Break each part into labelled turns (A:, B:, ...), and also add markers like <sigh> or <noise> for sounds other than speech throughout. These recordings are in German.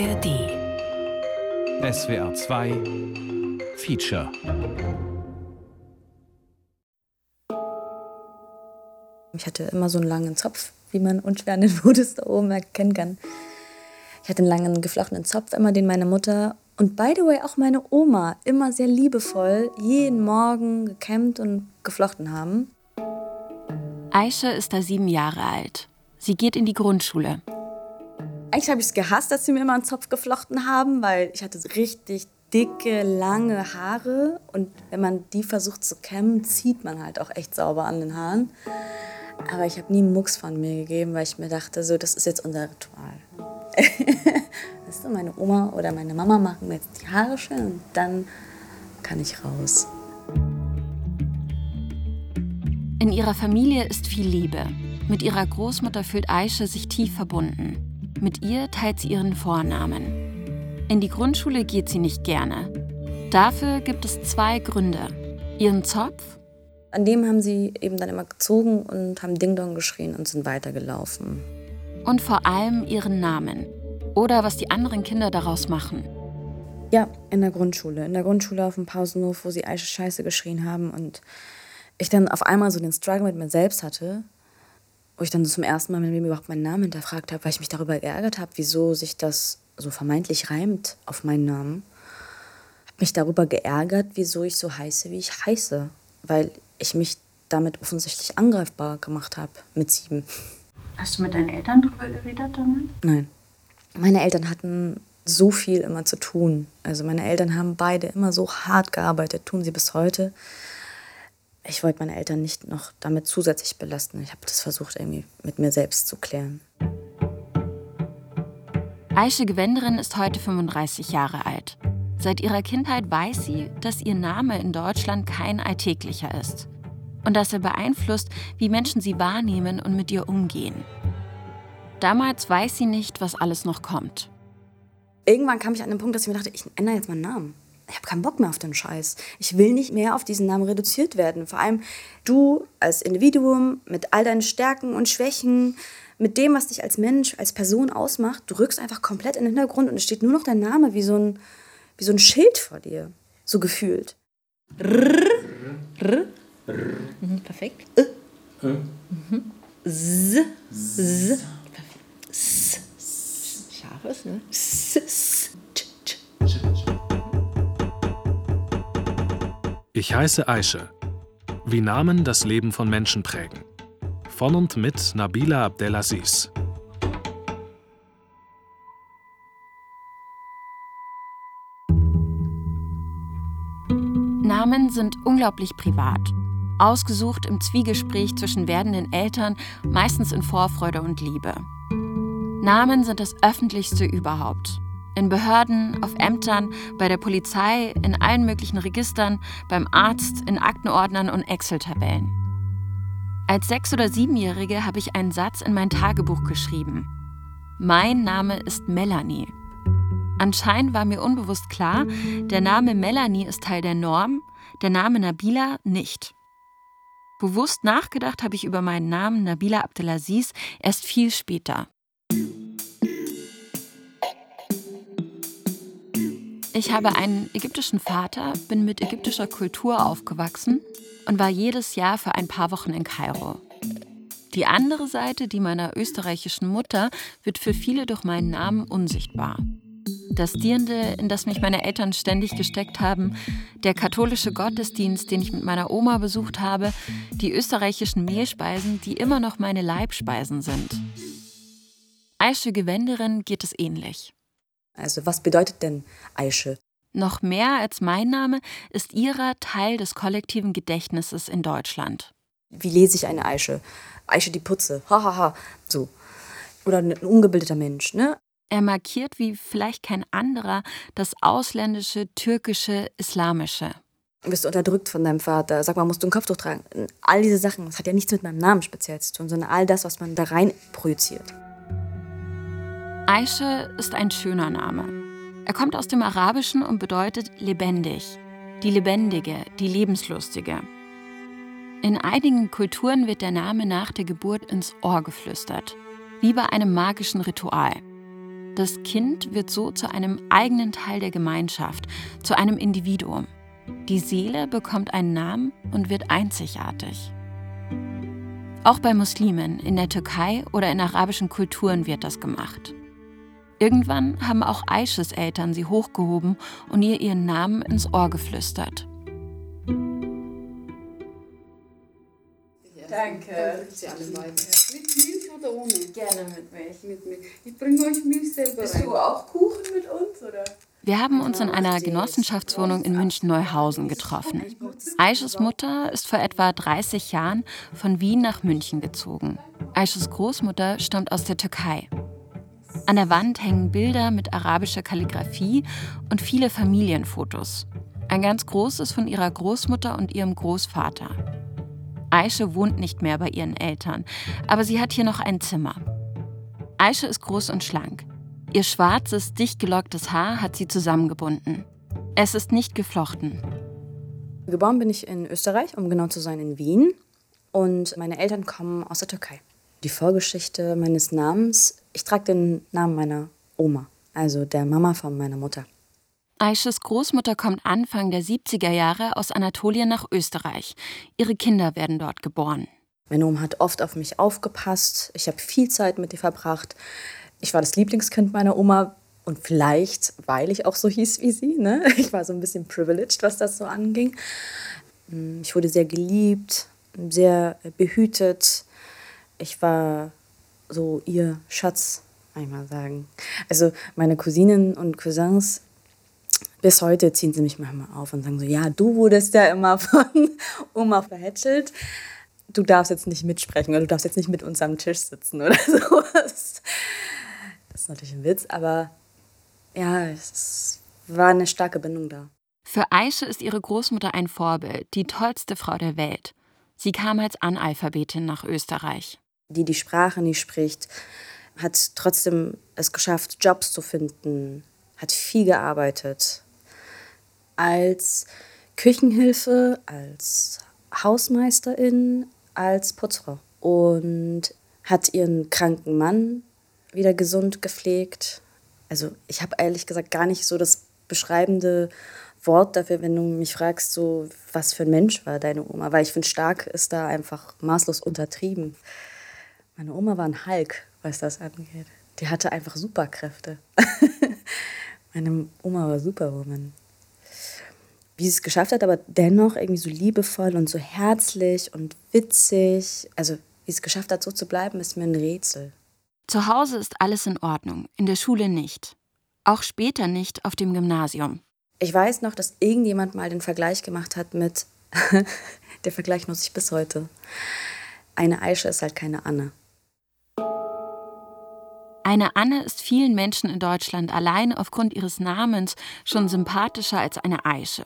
A: ARD.
B: SWR 2 Feature.
C: Ich hatte immer so einen langen Zopf, wie man unschwer an den <laughs> Fotos da oben erkennen kann. Ich hatte einen langen geflochtenen Zopf, immer den meine Mutter und by the way auch meine Oma immer sehr liebevoll jeden Morgen gekämmt und geflochten haben.
D: Aisha ist da sieben Jahre alt. Sie geht in die Grundschule.
C: Eigentlich habe ich es gehasst, dass sie mir immer einen Zopf geflochten haben, weil ich hatte richtig dicke, lange Haare und wenn man die versucht zu kämmen, zieht man halt auch echt sauber an den Haaren. Aber ich habe nie einen Mucks von mir gegeben, weil ich mir dachte, so, das ist jetzt unser Ritual. <laughs> weißt du, meine Oma oder meine Mama machen mir jetzt die Haare schön und dann kann ich raus.
D: In ihrer Familie ist viel Liebe. Mit ihrer Großmutter fühlt Aische sich tief verbunden. Mit ihr teilt sie ihren Vornamen. In die Grundschule geht sie nicht gerne. Dafür gibt es zwei Gründe. Ihren Zopf.
C: An dem haben sie eben dann immer gezogen und haben Ding Dong geschrien und sind weitergelaufen.
D: Und vor allem ihren Namen. Oder was die anderen Kinder daraus machen.
C: Ja, in der Grundschule. In der Grundschule auf dem Pausenhof, wo sie Aische Scheiße geschrien haben und ich dann auf einmal so den Struggle mit mir selbst hatte wo ich dann zum ersten Mal mit mir überhaupt meinen Namen hinterfragt habe, weil ich mich darüber geärgert habe, wieso sich das so vermeintlich reimt auf meinen Namen. Habe mich darüber geärgert, wieso ich so heiße, wie ich heiße, weil ich mich damit offensichtlich angreifbar gemacht habe mit sieben.
E: Hast du mit deinen Eltern darüber geredet damit?
C: Nein. Meine Eltern hatten so viel immer zu tun. Also meine Eltern haben beide immer so hart gearbeitet, tun sie bis heute ich wollte meine Eltern nicht noch damit zusätzlich belasten. Ich habe das versucht, irgendwie mit mir selbst zu klären.
D: Aische Gewenderin ist heute 35 Jahre alt. Seit ihrer Kindheit weiß sie, dass ihr Name in Deutschland kein alltäglicher ist. Und dass er beeinflusst, wie Menschen sie wahrnehmen und mit ihr umgehen. Damals weiß sie nicht, was alles noch kommt.
C: Irgendwann kam ich an den Punkt, dass ich mir dachte, ich ändere jetzt meinen Namen ich habe keinen Bock mehr auf den Scheiß. Ich will nicht mehr auf diesen Namen reduziert werden. Vor allem du als Individuum mit all deinen Stärken und Schwächen, mit dem, was dich als Mensch, als Person ausmacht, du rückst einfach komplett in den Hintergrund und es steht nur noch dein Name wie so ein, wie so ein Schild vor dir. So gefühlt.
E: R, R, R. Mhm, perfekt. Äh. Mhm. Z, Z. S. Scharfes, ne? S, S.
B: Ich heiße Aische. Wie Namen das Leben von Menschen prägen. Von und mit Nabila Abdelaziz.
D: Namen sind unglaublich privat. Ausgesucht im Zwiegespräch zwischen werdenden Eltern, meistens in Vorfreude und Liebe. Namen sind das Öffentlichste überhaupt. In Behörden, auf Ämtern, bei der Polizei, in allen möglichen Registern, beim Arzt, in Aktenordnern und Excel-Tabellen. Als Sechs- oder Siebenjährige habe ich einen Satz in mein Tagebuch geschrieben. Mein Name ist Melanie. Anscheinend war mir unbewusst klar, der Name Melanie ist Teil der Norm, der Name Nabila nicht. Bewusst nachgedacht habe ich über meinen Namen Nabila Abdelaziz erst viel später. Ich habe einen ägyptischen Vater, bin mit ägyptischer Kultur aufgewachsen und war jedes Jahr für ein paar Wochen in Kairo. Die andere Seite, die meiner österreichischen Mutter, wird für viele durch meinen Namen unsichtbar. Das Dirndl, in das mich meine Eltern ständig gesteckt haben, der katholische Gottesdienst, den ich mit meiner Oma besucht habe, die österreichischen Mehlspeisen, die immer noch meine Leibspeisen sind. Aische Gewenderin geht es ähnlich.
C: Also was bedeutet denn Aische?
D: Noch mehr als mein Name ist ihrer Teil des kollektiven Gedächtnisses in Deutschland.
C: Wie lese ich eine Aische? Aische die Putze. Hahaha. Ha, ha. So. Oder ein ungebildeter Mensch, ne?
D: Er markiert wie vielleicht kein anderer das ausländische, türkische, islamische.
C: Du bist unterdrückt von deinem Vater. Sag mal, musst du ein Kopftuch tragen? All diese Sachen, das hat ja nichts mit meinem Namen speziell zu tun, sondern all das, was man da rein projiziert.
D: Aische ist ein schöner Name. Er kommt aus dem Arabischen und bedeutet lebendig, die Lebendige, die Lebenslustige. In einigen Kulturen wird der Name nach der Geburt ins Ohr geflüstert, wie bei einem magischen Ritual. Das Kind wird so zu einem eigenen Teil der Gemeinschaft, zu einem Individuum. Die Seele bekommt einen Namen und wird einzigartig. Auch bei Muslimen in der Türkei oder in arabischen Kulturen wird das gemacht. Irgendwann haben auch Aisches Eltern sie hochgehoben und ihr ihren Namen ins Ohr geflüstert.
C: Danke. Mit Milch oder ohne? Gerne mit Milch. Mit Milch. Ich bringe euch Milch selber Bist du auch Kuchen mit uns, oder?
D: Wir haben uns in einer Genossenschaftswohnung in München-Neuhausen getroffen. Aisches Mutter ist vor etwa 30 Jahren von Wien nach München gezogen. Aisches Großmutter stammt aus der Türkei. An der Wand hängen Bilder mit arabischer Kalligraphie und viele Familienfotos. Ein ganz großes von ihrer Großmutter und ihrem Großvater. Aische wohnt nicht mehr bei ihren Eltern, aber sie hat hier noch ein Zimmer. Aische ist groß und schlank. Ihr schwarzes, dicht gelocktes Haar hat sie zusammengebunden. Es ist nicht geflochten.
C: Geboren bin ich in Österreich, um genau zu sein, in Wien. Und meine Eltern kommen aus der Türkei. Die Vorgeschichte meines Namens, ich trage den Namen meiner Oma, also der Mama von meiner Mutter.
D: Aisches Großmutter kommt Anfang der 70er Jahre aus Anatolien nach Österreich. Ihre Kinder werden dort geboren.
C: Meine Oma hat oft auf mich aufgepasst. Ich habe viel Zeit mit ihr verbracht. Ich war das Lieblingskind meiner Oma und vielleicht, weil ich auch so hieß wie sie. Ne? <laughs> Ich war so ein bisschen privileged, was das so anging. Hm, ich wurde sehr geliebt, sehr behütet. Ich war so ihr Schatz, einmal sagen. Also meine Cousinen und Cousins, bis heute ziehen sie mich manchmal auf und sagen so, ja, du wurdest ja immer von <laughs> Oma verhätschelt. Du darfst jetzt nicht mitsprechen oder du darfst jetzt nicht mit uns am Tisch sitzen oder <laughs> sowas. Das ist natürlich ein Witz, aber ja, es war eine starke Bindung da.
D: Für Aische ist ihre Großmutter ein Vorbild, die tollste Frau der Welt. Sie kam als Analphabetin nach Österreich.
C: Die die Sprache nicht spricht, hat trotzdem es geschafft, Jobs zu finden, hat viel gearbeitet. Als Küchenhilfe, als Hausmeisterin, als Putzfrau. Und hat ihren kranken Mann wieder gesund gepflegt. Also ich habe ehrlich gesagt gar nicht so das beschreibende Wort dafür, wenn du mich fragst, so was für ein Mensch war deine Oma. Weil ich finde, stark ist da einfach maßlos untertrieben. Meine Oma war ein Hulk, was das angeht. Die hatte einfach Superkräfte. <laughs> Meine Oma war Superwoman. Wie sie es geschafft hat, aber dennoch irgendwie so liebevoll und so herzlich und witzig. Also, wie es geschafft hat, so zu bleiben, ist mir ein Rätsel.
D: Zu Hause ist alles in Ordnung, in der Schule nicht. Auch später nicht auf dem Gymnasium.
C: Ich weiß noch, dass irgendjemand mal den Vergleich gemacht hat mit, <laughs> der Vergleich nutze ich bis heute. Eine Aische ist halt keine Anne.
D: Eine Anne ist vielen Menschen in Deutschland allein aufgrund ihres Namens schon sympathischer als eine Aische.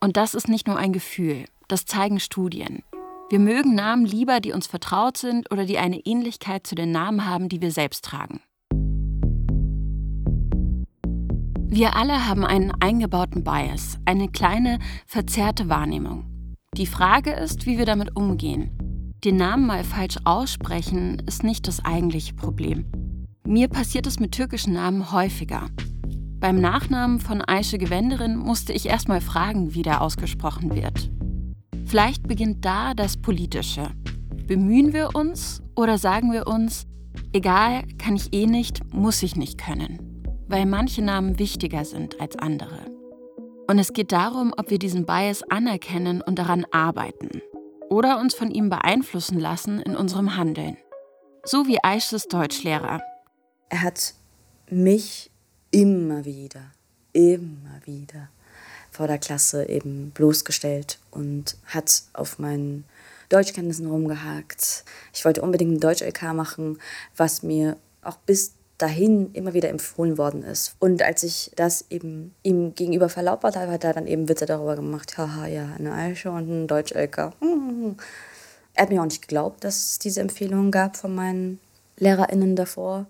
D: Und das ist nicht nur ein Gefühl, das zeigen Studien. Wir mögen Namen lieber, die uns vertraut sind oder die eine Ähnlichkeit zu den Namen haben, die wir selbst tragen. Wir alle haben einen eingebauten Bias, eine kleine, verzerrte Wahrnehmung. Die Frage ist, wie wir damit umgehen. Den Namen mal falsch aussprechen ist nicht das eigentliche Problem. Mir passiert es mit türkischen Namen häufiger. Beim Nachnamen von Aische Gewenderin musste ich erstmal fragen, wie der ausgesprochen wird. Vielleicht beginnt da das Politische. Bemühen wir uns oder sagen wir uns, egal, kann ich eh nicht, muss ich nicht können, weil manche Namen wichtiger sind als andere. Und es geht darum, ob wir diesen Bias anerkennen und daran arbeiten oder uns von ihm beeinflussen lassen in unserem Handeln. So wie Aisches Deutschlehrer.
C: Er hat mich immer wieder, immer wieder vor der Klasse eben bloßgestellt und hat auf meinen Deutschkenntnissen rumgehakt. Ich wollte unbedingt ein Deutsch-LK machen, was mir auch bis dahin immer wieder empfohlen worden ist. Und als ich das eben ihm gegenüber verlautbart habe, hat er dann eben Witze darüber gemacht. Haha, ja, eine Aische und ein Deutsch-LK. Er hat mir auch nicht geglaubt, dass es diese Empfehlungen gab von meinen LehrerInnen davor.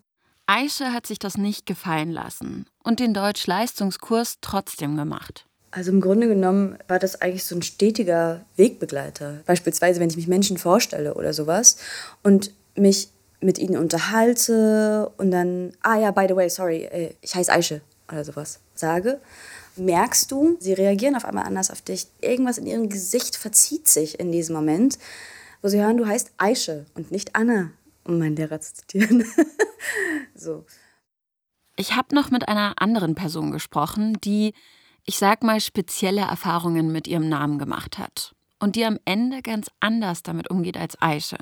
D: Aische hat sich das nicht gefallen lassen und den Deutsch-Leistungskurs trotzdem gemacht.
C: Also im Grunde genommen war das eigentlich so ein stetiger Wegbegleiter. Beispielsweise, wenn ich mich Menschen vorstelle oder sowas und mich mit ihnen unterhalte und dann, ah ja, by the way, sorry, äh, ich heiße Aische oder sowas sage, merkst du, sie reagieren auf einmal anders auf dich. Irgendwas in ihrem Gesicht verzieht sich in diesem Moment, wo sie hören, du heißt Aische und nicht Anna, um meinen Lehrer zu zitieren. <laughs> so.
D: Ich habe noch mit einer anderen Person gesprochen, die, ich sag mal, spezielle Erfahrungen mit ihrem Namen gemacht hat und die am Ende ganz anders damit umgeht als Aische.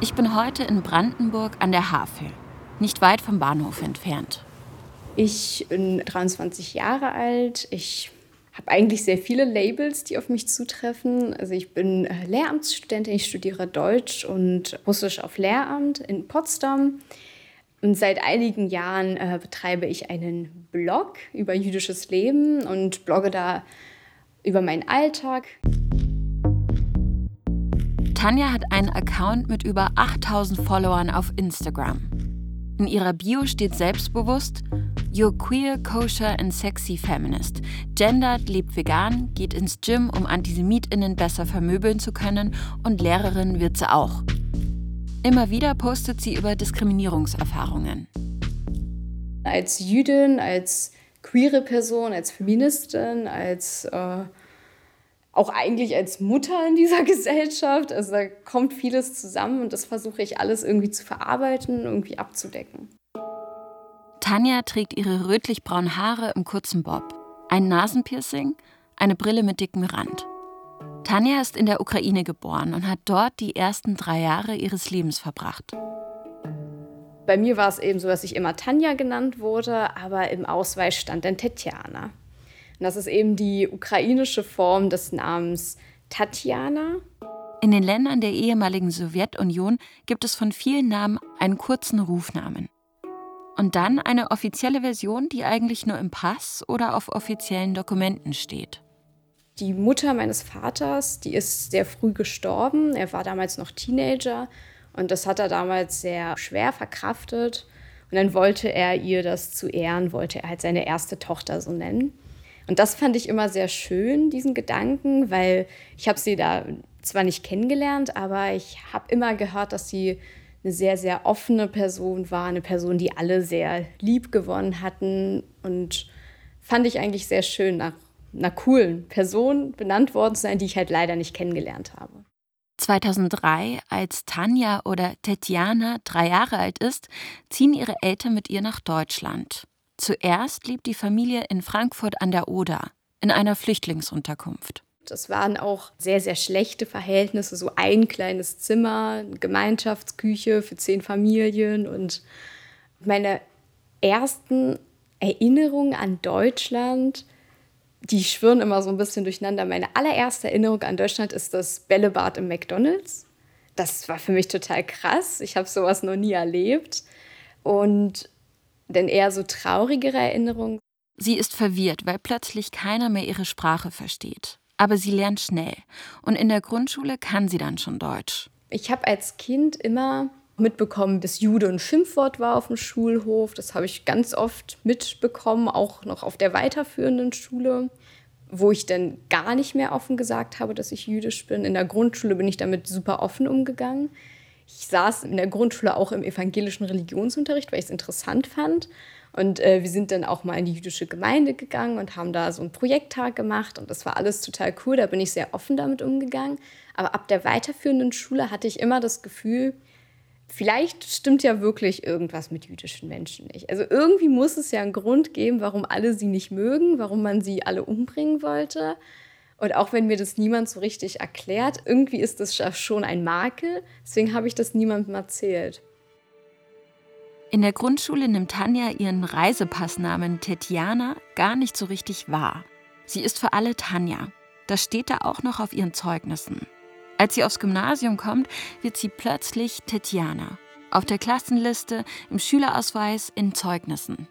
D: Ich bin heute in Brandenburg an der Havel, nicht weit vom Bahnhof entfernt.
A: Ich bin 23 Jahre alt. Ich habe eigentlich sehr viele Labels, die auf mich zutreffen. Also ich bin äh, Lehramtsstudentin, ich studiere Deutsch und Russisch auf Lehramt in Potsdam. Und seit einigen Jahren äh, betreibe ich einen Blog über jüdisches Leben und blogge da über meinen Alltag.
D: Tanja hat einen Account mit über 8000 Followern auf Instagram. In ihrer Bio steht selbstbewusst: You're queer, kosher and sexy feminist. Gendert, lebt vegan, geht ins Gym, um AntisemitInnen besser vermöbeln zu können und Lehrerin wird sie auch. Immer wieder postet sie über Diskriminierungserfahrungen.
A: Als Jüdin, als queere Person, als Feministin, als äh, auch eigentlich als Mutter in dieser <laughs> Gesellschaft. Also da kommt vieles zusammen und das versuche ich alles irgendwie zu verarbeiten, irgendwie abzudecken.
D: Tanja trägt ihre rötlich-braunen Haare im kurzen Bob, ein Nasenpiercing, eine Brille mit dickem Rand. Tanja ist in der Ukraine geboren und hat dort die ersten drei Jahre ihres Lebens verbracht.
A: Bei mir war es eben so, dass ich immer Tanja genannt wurde, aber im Ausweis stand dann Tetjana. Und das ist eben die ukrainische Form des Namens Tatjana.
D: In den Ländern der ehemaligen Sowjetunion gibt es von vielen Namen einen kurzen Rufnamen. Und dann eine offizielle Version, die eigentlich nur im Pass oder auf offiziellen Dokumenten steht.
A: Die Mutter meines Vaters, die ist sehr früh gestorben. Er war damals noch Teenager und das hat er damals sehr schwer verkraftet. Und dann wollte er ihr das zu ehren, wollte er halt seine erste Tochter so nennen. Und das fand ich immer sehr schön, diesen Gedanken, weil ich habe sie da zwar nicht kennengelernt, aber ich habe immer gehört, dass sie eine sehr, sehr offene Person war, eine Person, die alle sehr lieb gewonnen hatten und fand ich eigentlich sehr schön, nach einer coolen Person benannt worden zu sein, die ich halt leider nicht kennengelernt habe.
D: 2003, als Tanja oder Tetjana drei Jahre alt ist, ziehen ihre Eltern mit ihr nach Deutschland. Zuerst blieb die Familie in Frankfurt an der Oder, in einer Flüchtlingsunterkunft.
A: Das waren auch sehr, sehr schlechte Verhältnisse, so ein kleines Zimmer, Gemeinschaftsküche für zehn Familien. Und meine ersten Erinnerungen an Deutschland, die schwirren immer so ein bisschen durcheinander. Meine allererste Erinnerung an Deutschland ist das Bällebad im McDonald's. Das war für mich total krass. Ich habe sowas noch nie erlebt. Und denn eher so traurigere Erinnerungen.
D: Sie ist verwirrt, weil plötzlich keiner mehr ihre Sprache versteht. Aber sie lernt schnell und in der Grundschule kann sie dann schon Deutsch.
A: Ich habe als Kind immer mitbekommen, dass Jude ein Schimpfwort war auf dem Schulhof. Das habe ich ganz oft mitbekommen, auch noch auf der weiterführenden Schule, wo ich dann gar nicht mehr offen gesagt habe, dass ich jüdisch bin. In der Grundschule bin ich damit super offen umgegangen. Ich saß in der Grundschule auch im evangelischen Religionsunterricht, weil ich es interessant fand. Und äh, wir sind dann auch mal in die jüdische Gemeinde gegangen und haben da so einen Projekttag gemacht. Und das war alles total cool. Da bin ich sehr offen damit umgegangen. Aber ab der weiterführenden Schule hatte ich immer das Gefühl, vielleicht stimmt ja wirklich irgendwas mit jüdischen Menschen nicht. Also irgendwie muss es ja einen Grund geben, warum alle sie nicht mögen, warum man sie alle umbringen wollte. Und auch wenn mir das niemand so richtig erklärt, irgendwie ist das schon ein Makel. Deswegen habe ich das niemandem erzählt.
D: In der Grundschule nimmt Tanja ihren Reisepassnamen Tetjana gar nicht so richtig wahr. Sie ist für alle Tanja. Das steht da auch noch auf ihren Zeugnissen. Als sie aufs Gymnasium kommt, wird sie plötzlich Tetjana. Auf der Klassenliste, im Schülerausweis, in Zeugnissen.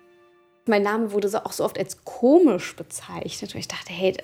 A: Mein Name wurde so auch so oft als komisch bezeichnet. Und ich dachte, hey,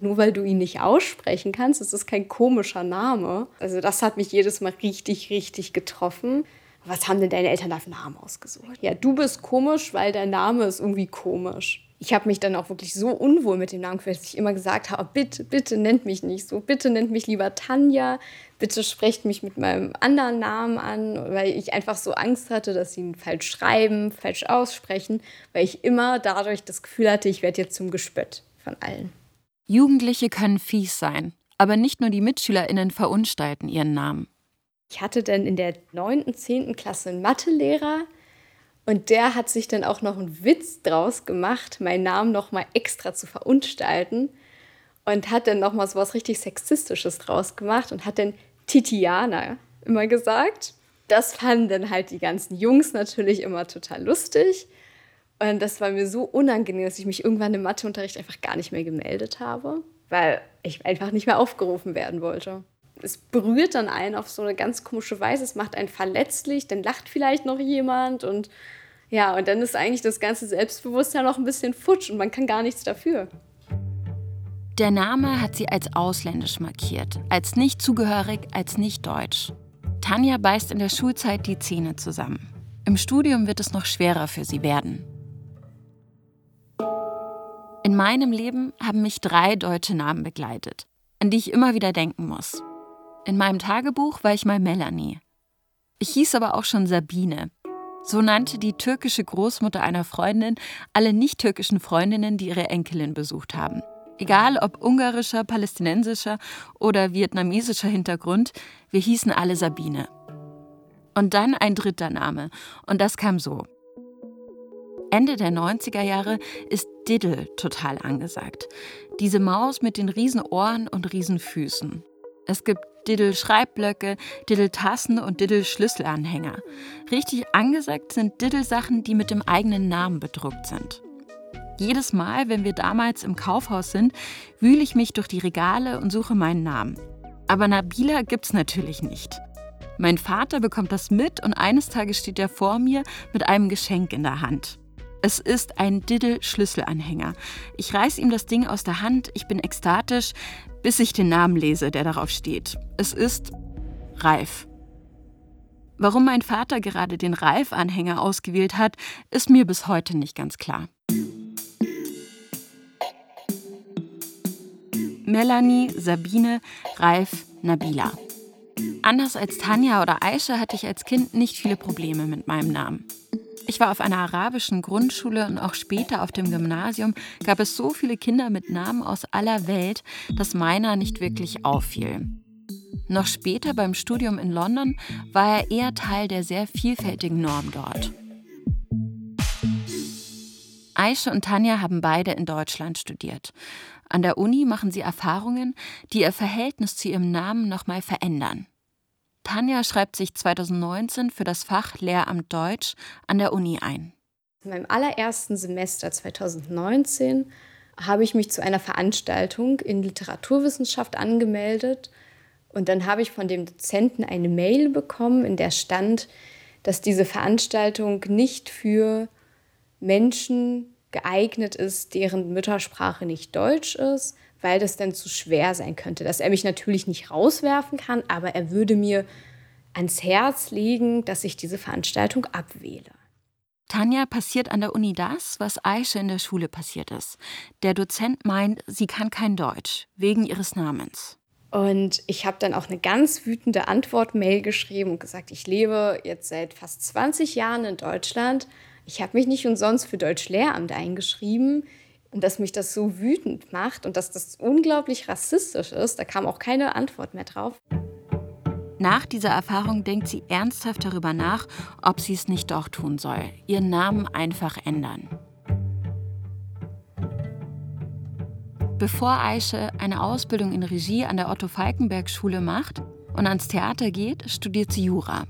A: nur weil du ihn nicht aussprechen kannst, ist es kein komischer Name. Also das hat mich jedes Mal richtig, richtig getroffen. Was haben denn deine Eltern da für Namen ausgesucht? Ja, du bist komisch, weil dein Name ist irgendwie komisch. ich habe mich dann auch wirklich so unwohl mit dem Namen gefühlt, dass ich immer gesagt habe, bitte, bitte nennt mich nicht so, bitte nennt mich lieber Tanja, bitte sprecht mich mit meinem anderen Namen an, weil ich einfach so Angst hatte, dass sie ihn falsch schreiben, falsch aussprechen, weil ich immer dadurch das Gefühl hatte, ich werde jetzt zum Gespött von allen.
D: Jugendliche können fies sein, aber nicht nur die MitschülerInnen verunstalten ihren Namen.
A: Ich hatte dann in der 9., 10. Klasse einen Mathelehrer, und der hat sich dann auch noch einen Witz draus gemacht, meinen Namen noch mal extra zu verunstalten und hat dann noch mal so was richtig sexistisches draus gemacht und hat dann Titiana immer gesagt. Das fanden dann halt die ganzen Jungs natürlich immer total lustig. Und das war mir so unangenehm, dass ich mich irgendwann im Matheunterricht einfach gar nicht mehr gemeldet habe, weil ich einfach nicht mehr aufgerufen werden wollte. Es berührt dann einen auf so eine ganz komische Weise, es macht einen verletzlich, dann lacht vielleicht noch jemand und ja, und dann ist eigentlich das ganze Selbstbewusstsein noch ein bisschen futsch und man kann gar nichts dafür.
D: Der Name hat sie als ausländisch markiert, als nicht zugehörig, als nicht deutsch. Tanja beißt in der Schulzeit die Zähne zusammen. Im Studium wird es noch schwerer für sie werden. In meinem Leben haben mich drei deutsche Namen begleitet, an die ich immer wieder denken muss. In meinem Tagebuch war ich mal Melanie. Ich hieß aber auch schon Sabine, so nannte die türkische Großmutter einer Freundin alle nicht-türkischen Freundinnen, die ihre Enkelin besucht haben. Egal ob ungarischer, palästinensischer oder vietnamesischer Hintergrund, wir hießen alle Sabine. Und dann ein dritter Name, und das kam so. Ende der 90er Jahre ist Diddle total angesagt. Diese Maus mit den Riesenohren und Riesenfüßen. Es gibt Diddle-Schreibblöcke, Diddle-Tassen und Diddle-Schlüsselanhänger. Richtig angesagt sind Diddle-Sachen, die mit dem eigenen Namen bedruckt sind. Jedes Mal, wenn wir damals im Kaufhaus sind, wühle ich mich durch die Regale und suche meinen Namen. Aber Nabila gibt's natürlich nicht. Mein Vater bekommt das mit und eines Tages steht er vor mir mit einem Geschenk in der Hand. Es ist ein Diddle-Schlüsselanhänger. Ich reiß ihm das Ding aus der Hand, ich bin ekstatisch, bis ich den Namen lese, der darauf steht. Es ist Ralf. Warum mein Vater gerade den Ralf-Anhänger ausgewählt hat, ist mir bis heute nicht ganz klar. Melanie, Sabine, Ralf, Nabila. Anders als Tanja oder Aisha hatte ich als Kind nicht viele Probleme mit meinem Namen. Ich war auf einer arabischen Grundschule und auch später auf dem Gymnasium gab es so viele Kinder mit Namen aus aller Welt, dass meiner nicht wirklich auffiel. Noch später beim Studium in London war er eher Teil der sehr vielfältigen Norm dort. Aische und Tanja haben beide in Deutschland studiert. An der Uni machen sie Erfahrungen, die ihr Verhältnis zu ihrem Namen nochmal verändern. Tanja schreibt sich 2019 für das Fach Lehramt Deutsch an der Uni ein.
A: In meinem allerersten Semester 2019 habe ich mich zu einer Veranstaltung in Literaturwissenschaft angemeldet. Und dann habe ich von dem Dozenten eine Mail bekommen, in der stand, dass diese Veranstaltung nicht für Menschen geeignet ist, deren Muttersprache nicht Deutsch ist, weil das dann zu schwer sein könnte. Dass er mich natürlich nicht rauswerfen kann, aber er würde mir ans Herz legen, dass ich diese Veranstaltung abwähle.
D: Tanja passiert an der Uni das, was Aisha in der Schule passiert ist. Der Dozent meint, sie kann kein Deutsch, wegen ihres Namens.
A: Und ich habe dann auch eine ganz wütende Antwort-Mail geschrieben und gesagt, ich lebe jetzt seit fast 20 Jahren in Deutschland. Ich habe mich nicht umsonst für Deutsch-Lehramt eingeschrieben. Und dass mich das so wütend macht und dass das unglaublich rassistisch ist, da kam auch keine Antwort mehr drauf.
D: Nach dieser Erfahrung denkt sie ernsthaft darüber nach, ob sie es nicht doch tun soll, ihren Namen einfach ändern. Bevor Aische eine Ausbildung in Regie an der Otto-Falkenberg-Schule macht und ans Theater geht, studiert sie Jura.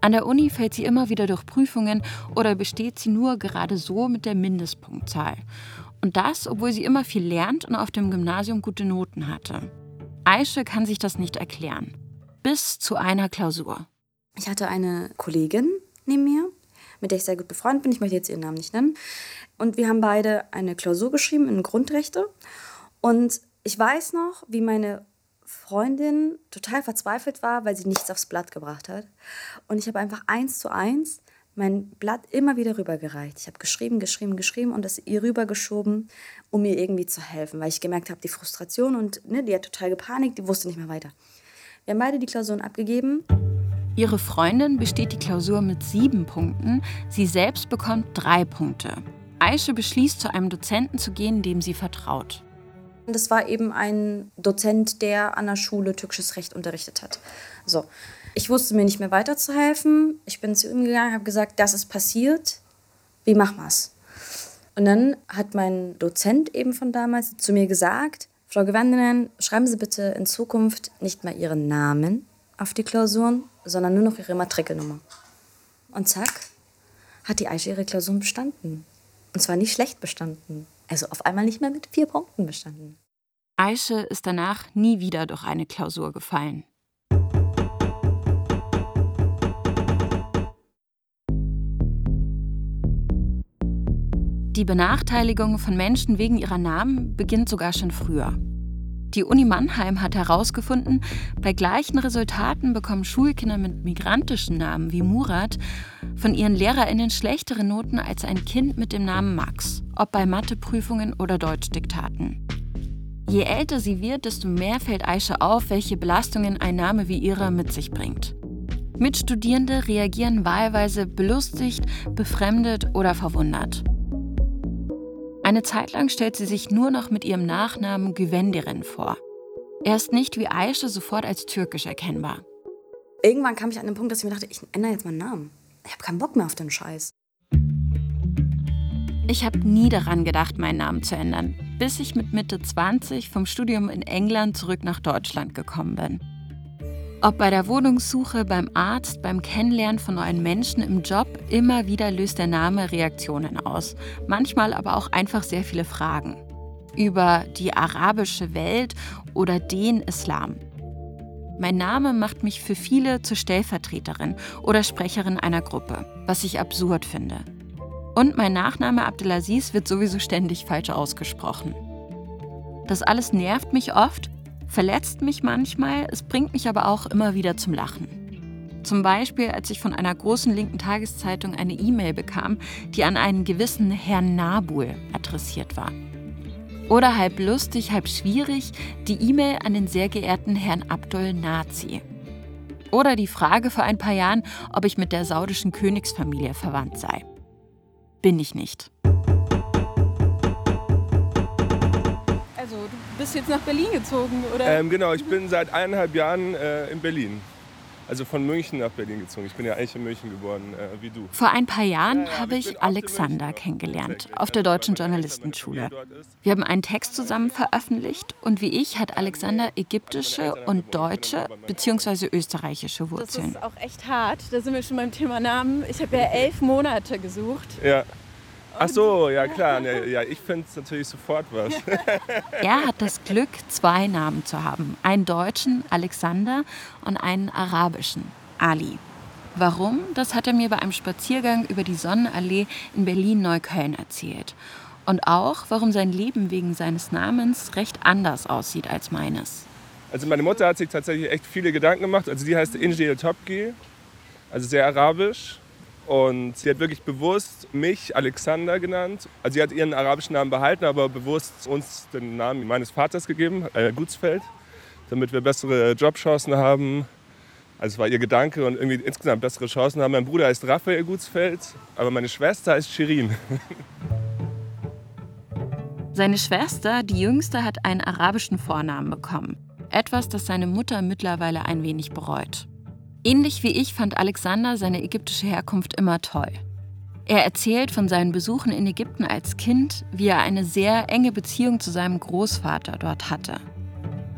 D: An der Uni fällt sie immer wieder durch Prüfungen oder besteht sie nur gerade so mit der Mindestpunktzahl. Und das, obwohl sie immer viel lernt und auf dem Gymnasium gute Noten hatte. Aische kann sich das nicht erklären. Bis zu einer Klausur.
C: Ich hatte eine Kollegin neben mir, mit der ich sehr gut befreundet bin. Ich möchte jetzt ihren Namen nicht nennen. Und wir haben beide eine Klausur geschrieben in Grundrechte. Und ich weiß noch, wie meine Freundin total verzweifelt war, weil sie nichts aufs Blatt gebracht hat. Und ich habe einfach eins zu eins mein Blatt immer wieder rübergereicht. Ich habe geschrieben, geschrieben, geschrieben und das ihr rübergeschoben, um mir irgendwie zu helfen, weil ich gemerkt habe, die Frustration und ne, die hat total gepanikt, die wusste nicht mehr weiter. Wir haben beide die Klausuren abgegeben.
D: Ihre Freundin besteht die Klausur mit sieben Punkten, sie selbst bekommt drei Punkte. Aische beschließt, zu einem Dozenten zu gehen, dem sie vertraut.
C: Das war eben ein Dozent, der an der Schule türkisches Recht unterrichtet hat. So, ich wusste mir nicht mehr weiterzuhelfen. Ich bin zu ihm gegangen, habe gesagt, das ist passiert. Wie machen wir's? Und dann hat mein Dozent eben von damals zu mir gesagt, Frau Gewandenen, schreiben Sie bitte in Zukunft nicht mehr Ihren Namen auf die Klausuren, sondern nur noch Ihre Matrikelnummer. Und zack, hat die Aische ihre Klausuren bestanden. Und zwar nicht schlecht bestanden. Also auf einmal nicht mehr mit vier Punkten bestanden.
D: Aische ist danach nie wieder durch eine Klausur gefallen. Die Benachteiligung von Menschen wegen ihrer Namen beginnt sogar schon früher. Die Uni Mannheim hat herausgefunden, bei gleichen Resultaten bekommen Schulkinder mit migrantischen Namen wie Murat von ihren Lehrerinnen schlechtere Noten als ein Kind mit dem Namen Max, ob bei Matheprüfungen oder Deutschdiktaten. Je älter sie wird, desto mehr fällt Aisha auf, welche Belastungen ein Name wie ihrer mit sich bringt. Mitstudierende reagieren wahlweise belustigt, befremdet oder verwundert. Eine Zeit lang stellt sie sich nur noch mit ihrem Nachnamen Güvendiren vor. Er ist nicht wie Aisha sofort als türkisch erkennbar.
C: Irgendwann kam ich an den Punkt, dass ich mir dachte, ich ändere jetzt meinen Namen. Ich habe keinen Bock mehr auf den Scheiß.
D: Ich habe nie daran gedacht, meinen Namen zu ändern, bis ich mit Mitte 20 vom Studium in England zurück nach Deutschland gekommen bin. Ob bei der Wohnungssuche, beim Arzt, beim Kennenlernen von neuen Menschen im Job, immer wieder löst der Name Reaktionen aus. Manchmal aber auch einfach sehr viele Fragen. Über die arabische Welt oder den Islam. Mein Name macht mich für viele zur Stellvertreterin oder Sprecherin einer Gruppe, was ich absurd finde. Und mein Nachname Abdelaziz wird sowieso ständig falsch ausgesprochen. Das alles nervt mich oft verletzt mich manchmal, es bringt mich aber auch immer wieder zum Lachen. Zum Beispiel, als ich von einer großen linken Tageszeitung eine E-Mail bekam, die an einen gewissen Herrn Nabul adressiert war. Oder halb lustig, halb schwierig, die E-Mail an den sehr geehrten Herrn Abdul Nazi. Oder die Frage vor ein paar Jahren, ob ich mit der saudischen Königsfamilie verwandt sei. Bin ich nicht.
E: Bist jetzt nach Berlin gezogen, oder?
F: Ähm, genau, ich bin seit eineinhalb Jahren äh, in Berlin. Also von München nach Berlin gezogen. Ich bin ja eigentlich in München geboren, äh, wie du.
D: Vor ein paar Jahren ja, ja, habe ich, ich Alexander kennengelernt auf der Deutschen Journalistenschule. Wir haben einen Text zusammen veröffentlicht und wie ich hat Alexander ägyptische und deutsche bzw. österreichische Wurzeln.
E: Das ist auch echt hart. Da sind wir schon beim Thema Namen. Ich habe ja elf Monate gesucht.
F: Ja. Ach so, ja klar. Ja, ich finde es natürlich sofort was. <laughs>
D: er hat das Glück, zwei Namen zu haben. Einen deutschen, Alexander, und einen arabischen, Ali. Warum? Das hat er mir bei einem Spaziergang über die Sonnenallee in Berlin-Neukölln erzählt. Und auch, warum sein Leben wegen seines Namens recht anders aussieht als meines.
F: Also meine Mutter hat sich tatsächlich echt viele Gedanken gemacht. Also die heißt Injil Topki, also sehr arabisch. Und sie hat wirklich bewusst mich Alexander genannt. Also sie hat ihren arabischen Namen behalten, aber bewusst uns den Namen meines Vaters gegeben, äh, Gutsfeld, damit wir bessere Jobchancen haben. Also es war ihr Gedanke und irgendwie insgesamt bessere Chancen haben. Mein Bruder heißt Raphael Gutsfeld, aber meine Schwester heißt Shirin. <laughs>
D: Seine Schwester, die jüngste, hat einen arabischen Vornamen bekommen. Etwas, das seine Mutter mittlerweile ein wenig bereut. Ähnlich wie ich fand Alexander seine ägyptische Herkunft immer toll. Er erzählt von seinen Besuchen in Ägypten als Kind, wie er eine sehr enge Beziehung zu seinem Großvater dort hatte.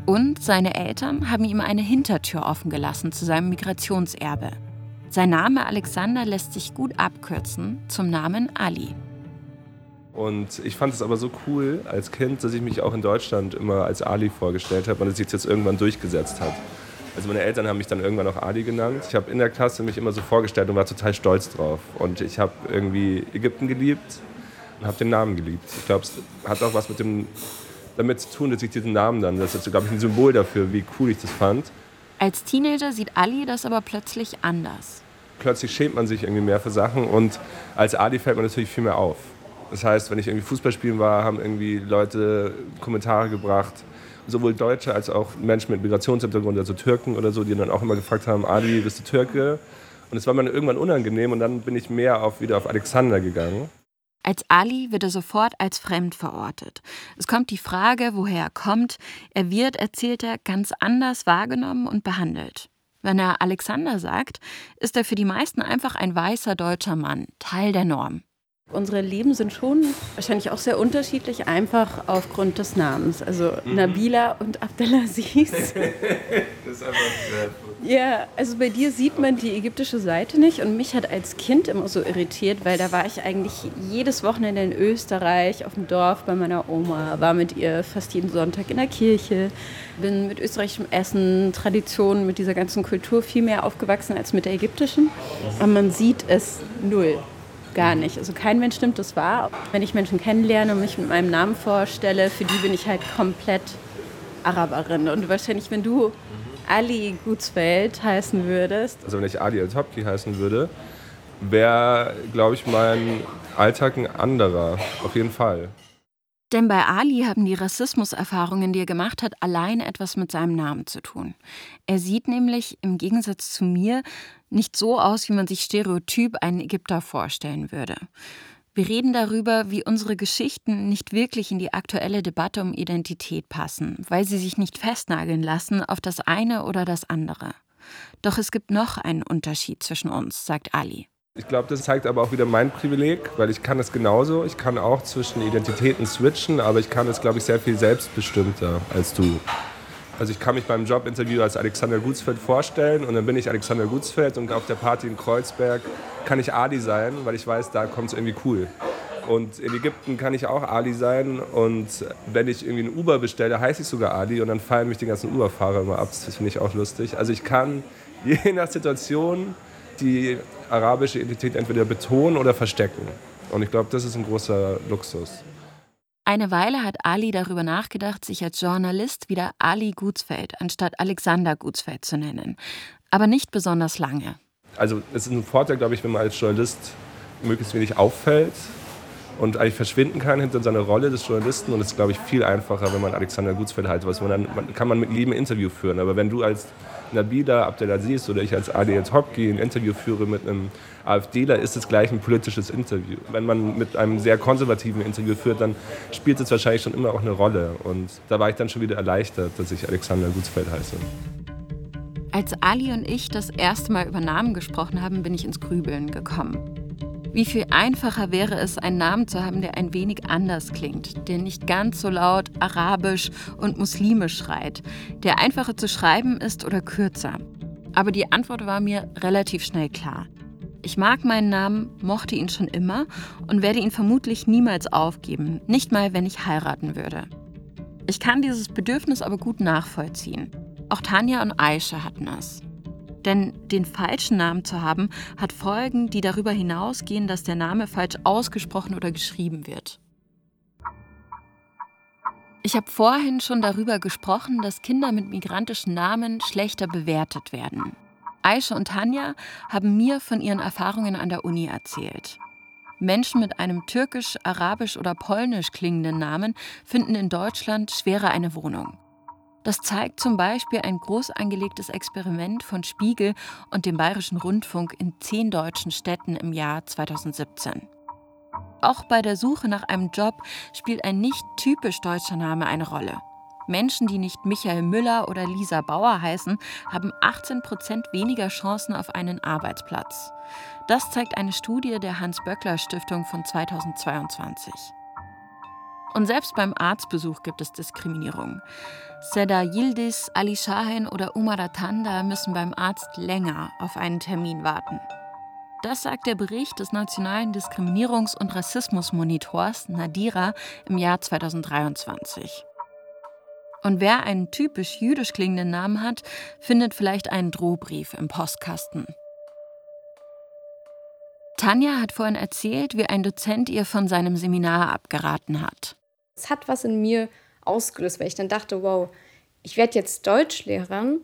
D: Und seine Eltern haben ihm eine Hintertür offen gelassen zu seinem Migrationserbe. Sein Name Alexander lässt sich gut abkürzen zum Namen Ali.
F: Und ich fand es aber so cool als Kind, dass ich mich auch in Deutschland immer als Ali vorgestellt habe und es sich jetzt irgendwann durchgesetzt hat. Also meine Eltern haben mich dann irgendwann auch Ali genannt. Ich habe in der Klasse mich immer so vorgestellt und war total stolz drauf. Und ich habe irgendwie Ägypten geliebt und habe den Namen geliebt. Ich glaube, es hat auch was mit dem, damit zu tun, dass ich diesen Namen dann, das ist, glaube ich, ein Symbol dafür, wie cool ich das fand.
D: Als Teenager sieht Ali das aber plötzlich anders.
F: plötzlich schämt man sich irgendwie mehr für Sachen und als Ali fällt man natürlich viel mehr auf. Das heißt, wenn ich irgendwie Fußball spielen war, haben irgendwie Leute Kommentare gebracht, sowohl Deutsche als auch Menschen mit Migrationshintergrund, also Türken oder so, die dann auch immer gefragt haben, Ali, bist du Türke? Und es war mir irgendwann unangenehm und dann bin ich mehr auf, wieder auf Alexander gegangen.
D: Als Ali wird er sofort als fremd verortet. Es kommt die Frage, woher er kommt. Er wird, erzählt er, ganz anders wahrgenommen und behandelt. Wenn er Alexander sagt, ist er für die meisten einfach ein weißer deutscher Mann, Teil der Norm.
E: Unsere Leben sind schon wahrscheinlich auch sehr unterschiedlich, einfach aufgrund des Namens. Also mhm. Nabila und Abdelaziz. <laughs> das ist einfach sehr Ja, also bei dir sieht man die ägyptische Seite nicht und mich hat als Kind immer so irritiert, weil da war ich eigentlich jedes Wochenende in Österreich auf dem Dorf bei meiner Oma, war mit ihr fast jeden Sonntag in der Kirche, bin mit österreichischem Essen, Traditionen, mit dieser ganzen Kultur viel mehr aufgewachsen als mit der ägyptischen. Aber man sieht es null gar nicht. Also kein Mensch nimmt das wahr. Wenn ich Menschen kennenlerne und mich mit meinem Namen vorstelle, für die bin ich halt komplett Araberin. Und wahrscheinlich, wenn du Ali Gutsfeld heißen würdest.
F: Also wenn ich Ali Al-Topki heißen würde, wäre, glaube ich, mein Alltag ein anderer. Auf jeden Fall.
D: Denn bei Ali haben die Rassismuserfahrungen, die er gemacht hat, allein etwas mit seinem Namen zu tun. Er sieht nämlich im Gegensatz zu mir nicht so aus, wie man sich stereotyp einen Ägypter vorstellen würde. Wir reden darüber, wie unsere Geschichten nicht wirklich in die aktuelle Debatte um Identität passen, weil sie sich nicht festnageln lassen auf das eine oder das andere. Doch es gibt noch einen Unterschied zwischen uns, sagt Ali.
F: Ich glaube, das zeigt aber auch wieder mein Privileg, weil ich kann es genauso. Ich kann auch zwischen Identitäten switchen, aber ich kann es, glaube ich, sehr viel selbstbestimmter als du. Also ich kann mich beim Jobinterview als Alexander Gutsfeld vorstellen und dann bin ich Alexander Gutsfeld und auf der Party in Kreuzberg kann ich Ali sein, weil ich weiß, da kommt es irgendwie cool. Und in Ägypten kann ich auch Ali sein und wenn ich irgendwie einen Uber bestelle, heiße ich sogar Ali und dann fallen mich die ganzen Uber-Fahrer immer ab. Das finde ich auch lustig. Also ich kann <laughs> je nach Situation die arabische Identität entweder betonen oder verstecken. Und ich glaube, das ist ein großer Luxus.
D: Eine Weile hat Ali darüber nachgedacht, sich als Journalist wieder Ali Gutsfeld anstatt Alexander Gutsfeld zu nennen. Aber nicht besonders lange.
F: Also es ist ein Vorteil, glaube ich, wenn man als Journalist möglichst wenig auffällt und eigentlich verschwinden kann hinter seiner Rolle des Journalisten. Und es ist, glaube ich, viel einfacher, wenn man Alexander Gutsfeld was. Man dann kann man mit jedem Interview führen. Aber wenn du als Nabila Abdelaziz oder ich als Adel Hopki ein Interview führe mit einem AfDler, ist es gleich ein politisches Interview. Wenn man mit einem sehr konservativen Interview führt, dann spielt es wahrscheinlich schon immer auch eine Rolle. Und da war ich dann schon wieder erleichtert, dass ich Alexander Gutsfeld heiße.
D: Als Ali und ich das erste Mal über Namen gesprochen haben, bin ich ins Grübeln gekommen. Wie viel einfacher wäre es, einen Namen zu haben, der ein wenig anders klingt, der nicht ganz so laut arabisch und muslimisch schreit, der einfacher zu schreiben ist oder kürzer. Aber die Antwort war mir relativ schnell klar. Ich mag meinen Namen, mochte ihn schon immer und werde ihn vermutlich niemals aufgeben, nicht mal wenn ich heiraten würde. Ich kann dieses Bedürfnis aber gut nachvollziehen. Auch Tanja und Aisha hatten es. Denn den falschen Namen zu haben, hat Folgen, die darüber hinausgehen, dass der Name falsch ausgesprochen oder geschrieben wird. Ich habe vorhin schon darüber gesprochen, dass Kinder mit migrantischen Namen schlechter bewertet werden. Aisha und Tanja haben mir von ihren Erfahrungen an der Uni erzählt. Menschen mit einem türkisch, arabisch oder polnisch klingenden Namen finden in Deutschland schwerer eine Wohnung. Das zeigt zum Beispiel ein groß angelegtes Experiment von Spiegel und dem Bayerischen Rundfunk in zehn deutschen Städten im Jahr 2017. Auch bei der Suche nach einem Job spielt ein nicht typisch deutscher Name eine Rolle. Menschen, die nicht Michael Müller oder Lisa Bauer heißen, haben 18 Prozent weniger Chancen auf einen Arbeitsplatz. Das zeigt eine Studie der Hans-Böckler-Stiftung von 2022. Und selbst beim Arztbesuch gibt es Diskriminierung. Seda Yildiz, Ali Shahin oder Umar Atanda müssen beim Arzt länger auf einen Termin warten. Das sagt der Bericht des Nationalen Diskriminierungs- und Rassismusmonitors Nadira im Jahr 2023. Und wer einen typisch jüdisch klingenden Namen hat, findet vielleicht einen Drohbrief im Postkasten. Tanja hat vorhin erzählt, wie ein Dozent ihr von seinem Seminar abgeraten hat.
A: Es hat was in mir ausgelöst, weil ich dann dachte, wow, ich werde jetzt Deutschlehrerin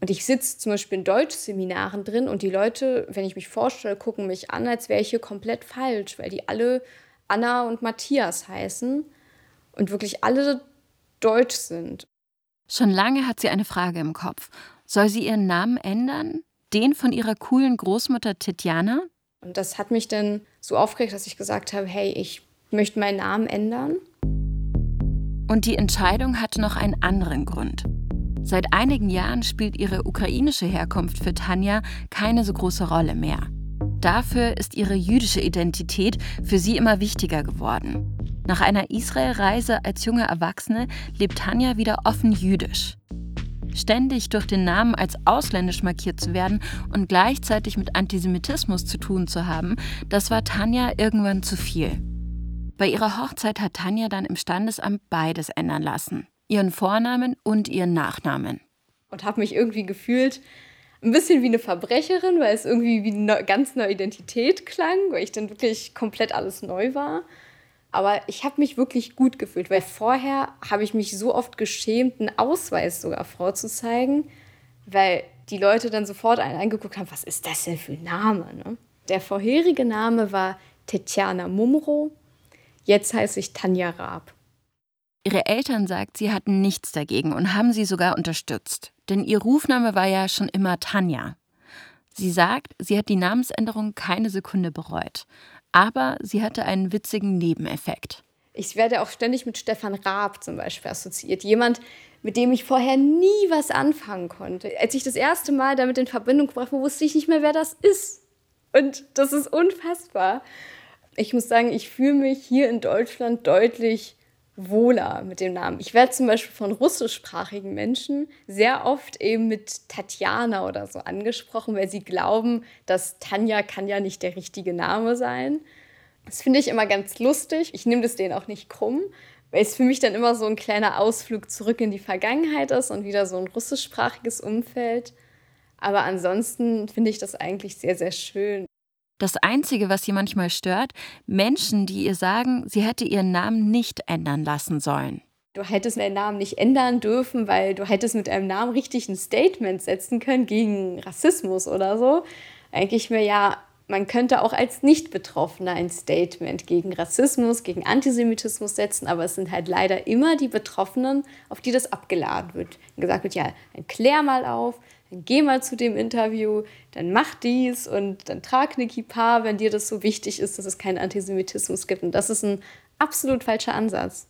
A: Und ich sitze zum Beispiel in Deutschseminaren drin und die Leute, wenn ich mich vorstelle, gucken mich an, als wäre ich hier komplett falsch, weil die alle Anna und Matthias heißen und wirklich alle deutsch sind.
D: Schon lange hat sie eine Frage im Kopf. Soll sie ihren Namen ändern? Den von ihrer coolen Großmutter Tetjana?
A: Und das hat mich dann so aufgeregt, dass ich gesagt habe, hey, ich möchte meinen Namen ändern.
D: Und die Entscheidung hatte noch einen anderen Grund. Seit einigen Jahren spielt ihre ukrainische Herkunft für Tanja keine so große Rolle mehr. Dafür ist ihre jüdische Identität für sie immer wichtiger geworden. Nach einer Israel-Reise als junge Erwachsene lebt Tanja wieder offen jüdisch. Ständig durch den Namen als ausländisch markiert zu werden und gleichzeitig mit Antisemitismus zu tun zu haben, das war Tanja irgendwann zu viel. Bei ihrer Hochzeit hat Tanja dann im Standesamt beides ändern lassen. Ihren Vornamen und ihren Nachnamen.
A: Und habe mich irgendwie gefühlt, ein bisschen wie eine Verbrecherin, weil es irgendwie wie eine ganz neue Identität klang, weil ich dann wirklich komplett alles neu war. Aber ich habe mich wirklich gut gefühlt, weil vorher habe ich mich so oft geschämt, einen Ausweis sogar vorzuzeigen, weil die Leute dann sofort einen angeguckt haben, was ist das denn für ein Name? Ne? Der vorherige Name war Tetjana Mumro, jetzt heiße ich Tanja Raab.
D: Ihre Eltern sagt, sie hatten nichts dagegen und haben sie sogar unterstützt. Denn ihr Rufname war ja schon immer Tanja. Sie sagt, sie hat die Namensänderung keine Sekunde bereut. Aber sie hatte einen witzigen Nebeneffekt.
A: Ich werde auch ständig mit Stefan Raab zum Beispiel assoziiert. Jemand, mit dem ich vorher nie was anfangen konnte. Als ich das erste Mal damit in Verbindung gebracht wurde, wusste ich nicht mehr, wer das ist. Und das ist unfassbar. Ich muss sagen, ich fühle mich hier in Deutschland deutlich wohler mit dem Namen. Ich werde zum Beispiel von russischsprachigen Menschen sehr oft eben mit Tatjana oder so angesprochen, weil sie glauben, dass Tanja kann ja nicht der richtige Name sein. Das finde ich immer ganz lustig. Ich nehme das denen auch nicht krumm, weil es für mich dann immer so ein kleiner Ausflug zurück in die Vergangenheit ist und wieder so ein russischsprachiges Umfeld. Aber ansonsten finde ich das eigentlich sehr, sehr schön.
D: Das Einzige, was sie manchmal stört, Menschen, die ihr sagen, sie hätte ihren Namen nicht ändern lassen sollen.
A: Du hättest deinen Namen nicht ändern dürfen, weil du hättest mit deinem Namen richtig ein Statement setzen können gegen Rassismus oder so. Eigentlich mir ja, man könnte auch als Nicht-Betroffener ein Statement gegen Rassismus, gegen Antisemitismus setzen, aber es sind halt leider immer die Betroffenen, auf die das abgeladen wird. Und gesagt wird, ja, klär mal auf, dann geh mal zu dem Interview, dann mach dies und dann trag eine Kippa, wenn dir das so wichtig ist, dass es keinen Antisemitismus gibt. Und das ist ein absolut falscher Ansatz.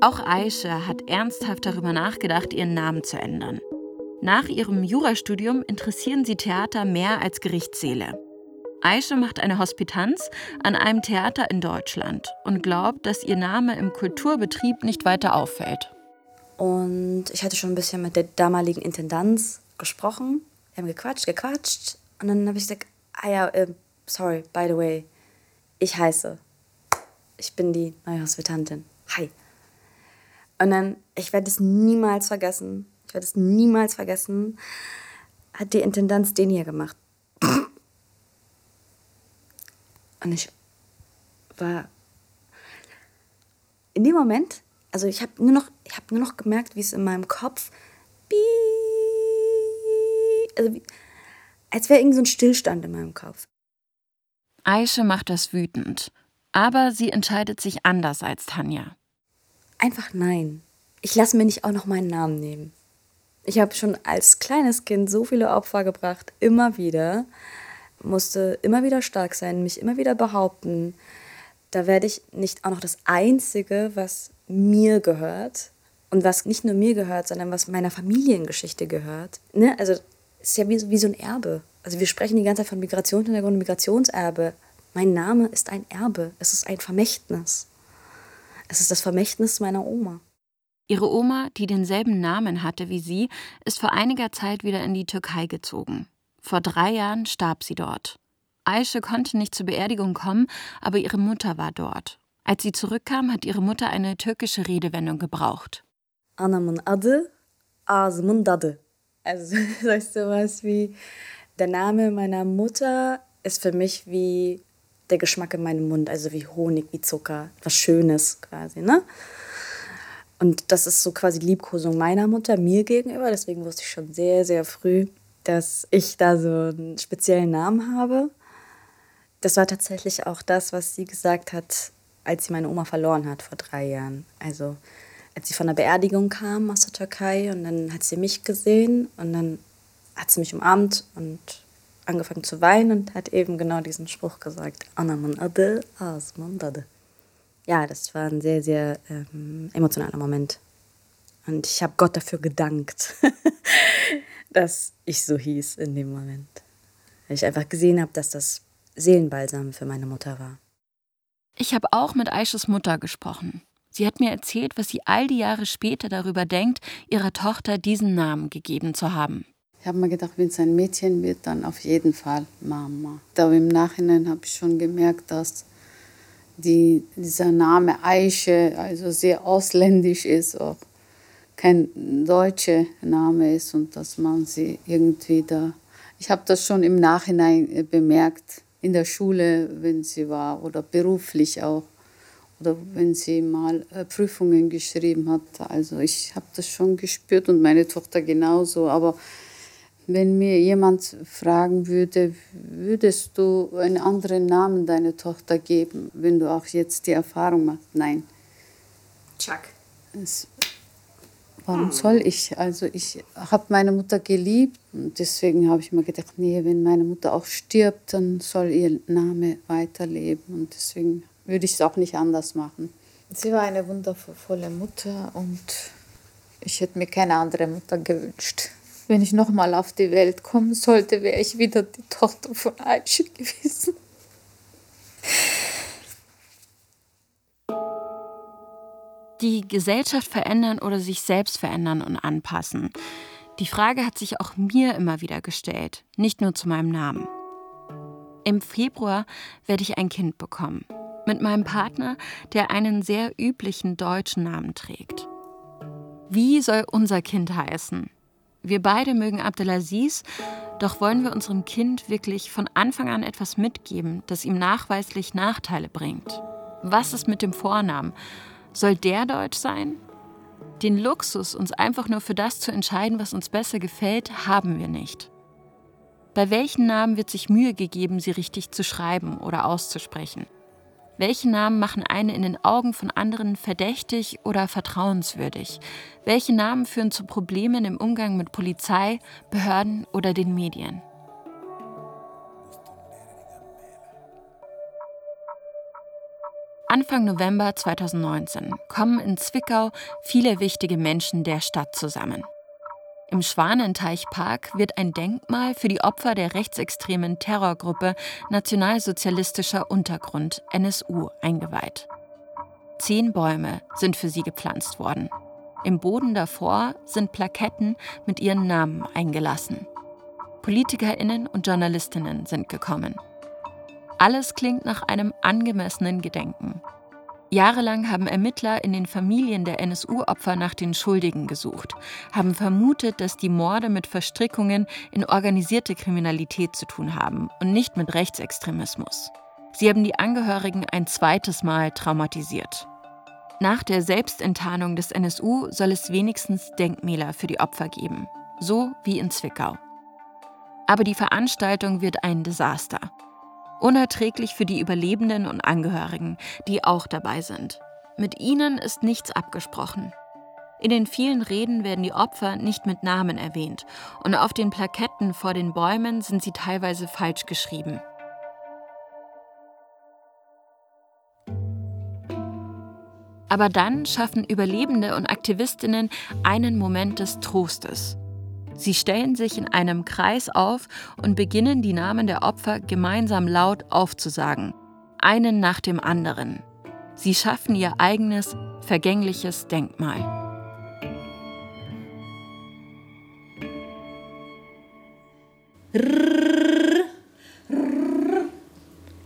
D: Auch Aisha hat ernsthaft darüber nachgedacht, ihren Namen zu ändern. Nach ihrem Jurastudium interessieren sie Theater mehr als Gerichtssäle. Aisha macht eine Hospitanz an einem Theater in Deutschland und glaubt, dass ihr Name im Kulturbetrieb nicht weiter auffällt.
C: Und ich hatte schon ein bisschen mit der damaligen Intendanz gesprochen. Wir haben gequatscht, gequatscht. Und dann habe ich gesagt, ah ja, äh, sorry, by the way, ich heiße. Ich bin die neue Hospitantin. Hi. Und dann, ich werde es niemals vergessen. Ich werde es niemals vergessen. Hat die Intendanz den hier gemacht. Und ich war in dem Moment, also ich habe nur noch, ich habe nur noch gemerkt, wie es in meinem Kopf also wie, als wäre irgendwie so ein Stillstand in meinem Kopf.
D: Aische macht das wütend, aber sie entscheidet sich anders als Tanja.
C: Einfach nein. Ich lasse mir nicht auch noch meinen Namen nehmen. Ich habe schon als kleines Kind so viele Opfer gebracht, immer wieder, musste immer wieder stark sein, mich immer wieder behaupten. Da werde ich nicht auch noch das Einzige, was mir gehört und was nicht nur mir gehört, sondern was meiner Familiengeschichte gehört. Ne? Also ist ja wie, wie so ein Erbe. Also wir sprechen die ganze Zeit von Migrationshintergrund und Migrationserbe. Mein Name ist ein Erbe. Es ist ein Vermächtnis. Es ist das Vermächtnis meiner Oma.
D: Ihre Oma, die denselben Namen hatte wie sie, ist vor einiger Zeit wieder in die Türkei gezogen. Vor drei Jahren starb sie dort. Aische konnte nicht zur Beerdigung kommen, aber ihre Mutter war dort. Als sie zurückkam, hat ihre Mutter eine türkische Redewendung gebraucht.
C: Anamın adı, ağzımın dadı. Also <laughs> sagst du was wie, der Name meiner Mutter ist für mich wie der Geschmack in meinem Mund, also wie Honig, wie Zucker, was Schönes quasi, ne? Und das ist so quasi Liebkosung meiner Mutter mir gegenüber. Deswegen wusste ich schon sehr, sehr früh, dass ich da so einen speziellen Namen habe. Das war tatsächlich auch das, was sie gesagt hat, als sie meine Oma verloren hat vor drei Jahren. Also als sie von der Beerdigung kam aus der Türkei und dann hat sie mich gesehen und dann hat sie mich umarmt und angefangen zu weinen und hat eben genau diesen Spruch gesagt. Ja, das war ein sehr, sehr ähm, emotionaler Moment. Und ich habe Gott dafür gedankt, <laughs> dass ich so hieß in dem Moment. Weil ich einfach gesehen habe, dass das Seelenbalsam für meine Mutter war.
D: Ich habe auch mit Aisches Mutter gesprochen. Sie hat mir erzählt, was sie all die Jahre später darüber denkt, ihrer Tochter diesen Namen gegeben zu haben.
G: Ich habe mir gedacht, wenn es ein Mädchen wird, dann auf jeden Fall Mama. Aber im Nachhinein habe ich schon gemerkt, dass die, dieser Name Aische also sehr ausländisch ist, auch kein deutscher Name ist und dass man sie irgendwie da. Ich habe das schon im Nachhinein äh, bemerkt, in der Schule, wenn sie war oder beruflich auch oder wenn sie mal äh, Prüfungen geschrieben hat. Also ich habe das schon gespürt und meine Tochter genauso. Aber wenn mir jemand fragen würde, würdest du einen anderen Namen deiner Tochter geben, wenn du auch jetzt die Erfahrung machst? Nein.
C: Chuck.
G: Es, warum soll ich? Also ich habe meine Mutter geliebt und deswegen habe ich mir gedacht, nee, wenn meine Mutter auch stirbt, dann soll ihr Name weiterleben und deswegen würde ich es auch nicht anders machen. Sie war eine wundervolle Mutter und ich hätte mir keine andere Mutter gewünscht. Wenn ich nochmal auf die Welt kommen sollte, wäre ich wieder die Tochter von Aisha gewesen.
D: Die Gesellschaft verändern oder sich selbst verändern und anpassen. Die Frage hat sich auch mir immer wieder gestellt, nicht nur zu meinem Namen. Im Februar werde ich ein Kind bekommen. Mit meinem Partner, der einen sehr üblichen deutschen Namen trägt. Wie soll unser Kind heißen? Wir beide mögen Abdelaziz, doch wollen wir unserem Kind wirklich von Anfang an etwas mitgeben, das ihm nachweislich Nachteile bringt. Was ist mit dem Vornamen? Soll der deutsch sein? Den Luxus, uns einfach nur für das zu entscheiden, was uns besser gefällt, haben wir nicht. Bei welchen Namen wird sich Mühe gegeben, sie richtig zu schreiben oder auszusprechen? Welche Namen machen einen in den Augen von anderen verdächtig oder vertrauenswürdig? Welche Namen führen zu Problemen im Umgang mit Polizei, Behörden oder den Medien? Anfang November 2019 kommen in Zwickau viele wichtige Menschen der Stadt zusammen. Im Schwanenteichpark wird ein Denkmal für die Opfer der rechtsextremen Terrorgruppe Nationalsozialistischer Untergrund NSU eingeweiht. Zehn Bäume sind für sie gepflanzt worden. Im Boden davor sind Plaketten mit ihren Namen eingelassen. Politikerinnen und Journalistinnen sind gekommen. Alles klingt nach einem angemessenen Gedenken. Jahrelang haben Ermittler in den Familien der NSU-Opfer nach den Schuldigen gesucht, haben vermutet, dass die Morde mit Verstrickungen in organisierte Kriminalität zu tun haben und nicht mit Rechtsextremismus. Sie haben die Angehörigen ein zweites Mal traumatisiert. Nach der Selbstenttarnung des NSU soll es wenigstens Denkmäler für die Opfer geben, so wie in Zwickau. Aber die Veranstaltung wird ein Desaster. Unerträglich für die Überlebenden und Angehörigen, die auch dabei sind. Mit ihnen ist nichts abgesprochen. In den vielen Reden werden die Opfer nicht mit Namen erwähnt und auf den Plaketten vor den Bäumen sind sie teilweise falsch geschrieben. Aber dann schaffen Überlebende und Aktivistinnen einen Moment des Trostes. Sie stellen sich in einem Kreis auf und beginnen die Namen der Opfer gemeinsam laut aufzusagen, einen nach dem anderen. Sie schaffen ihr eigenes, vergängliches Denkmal.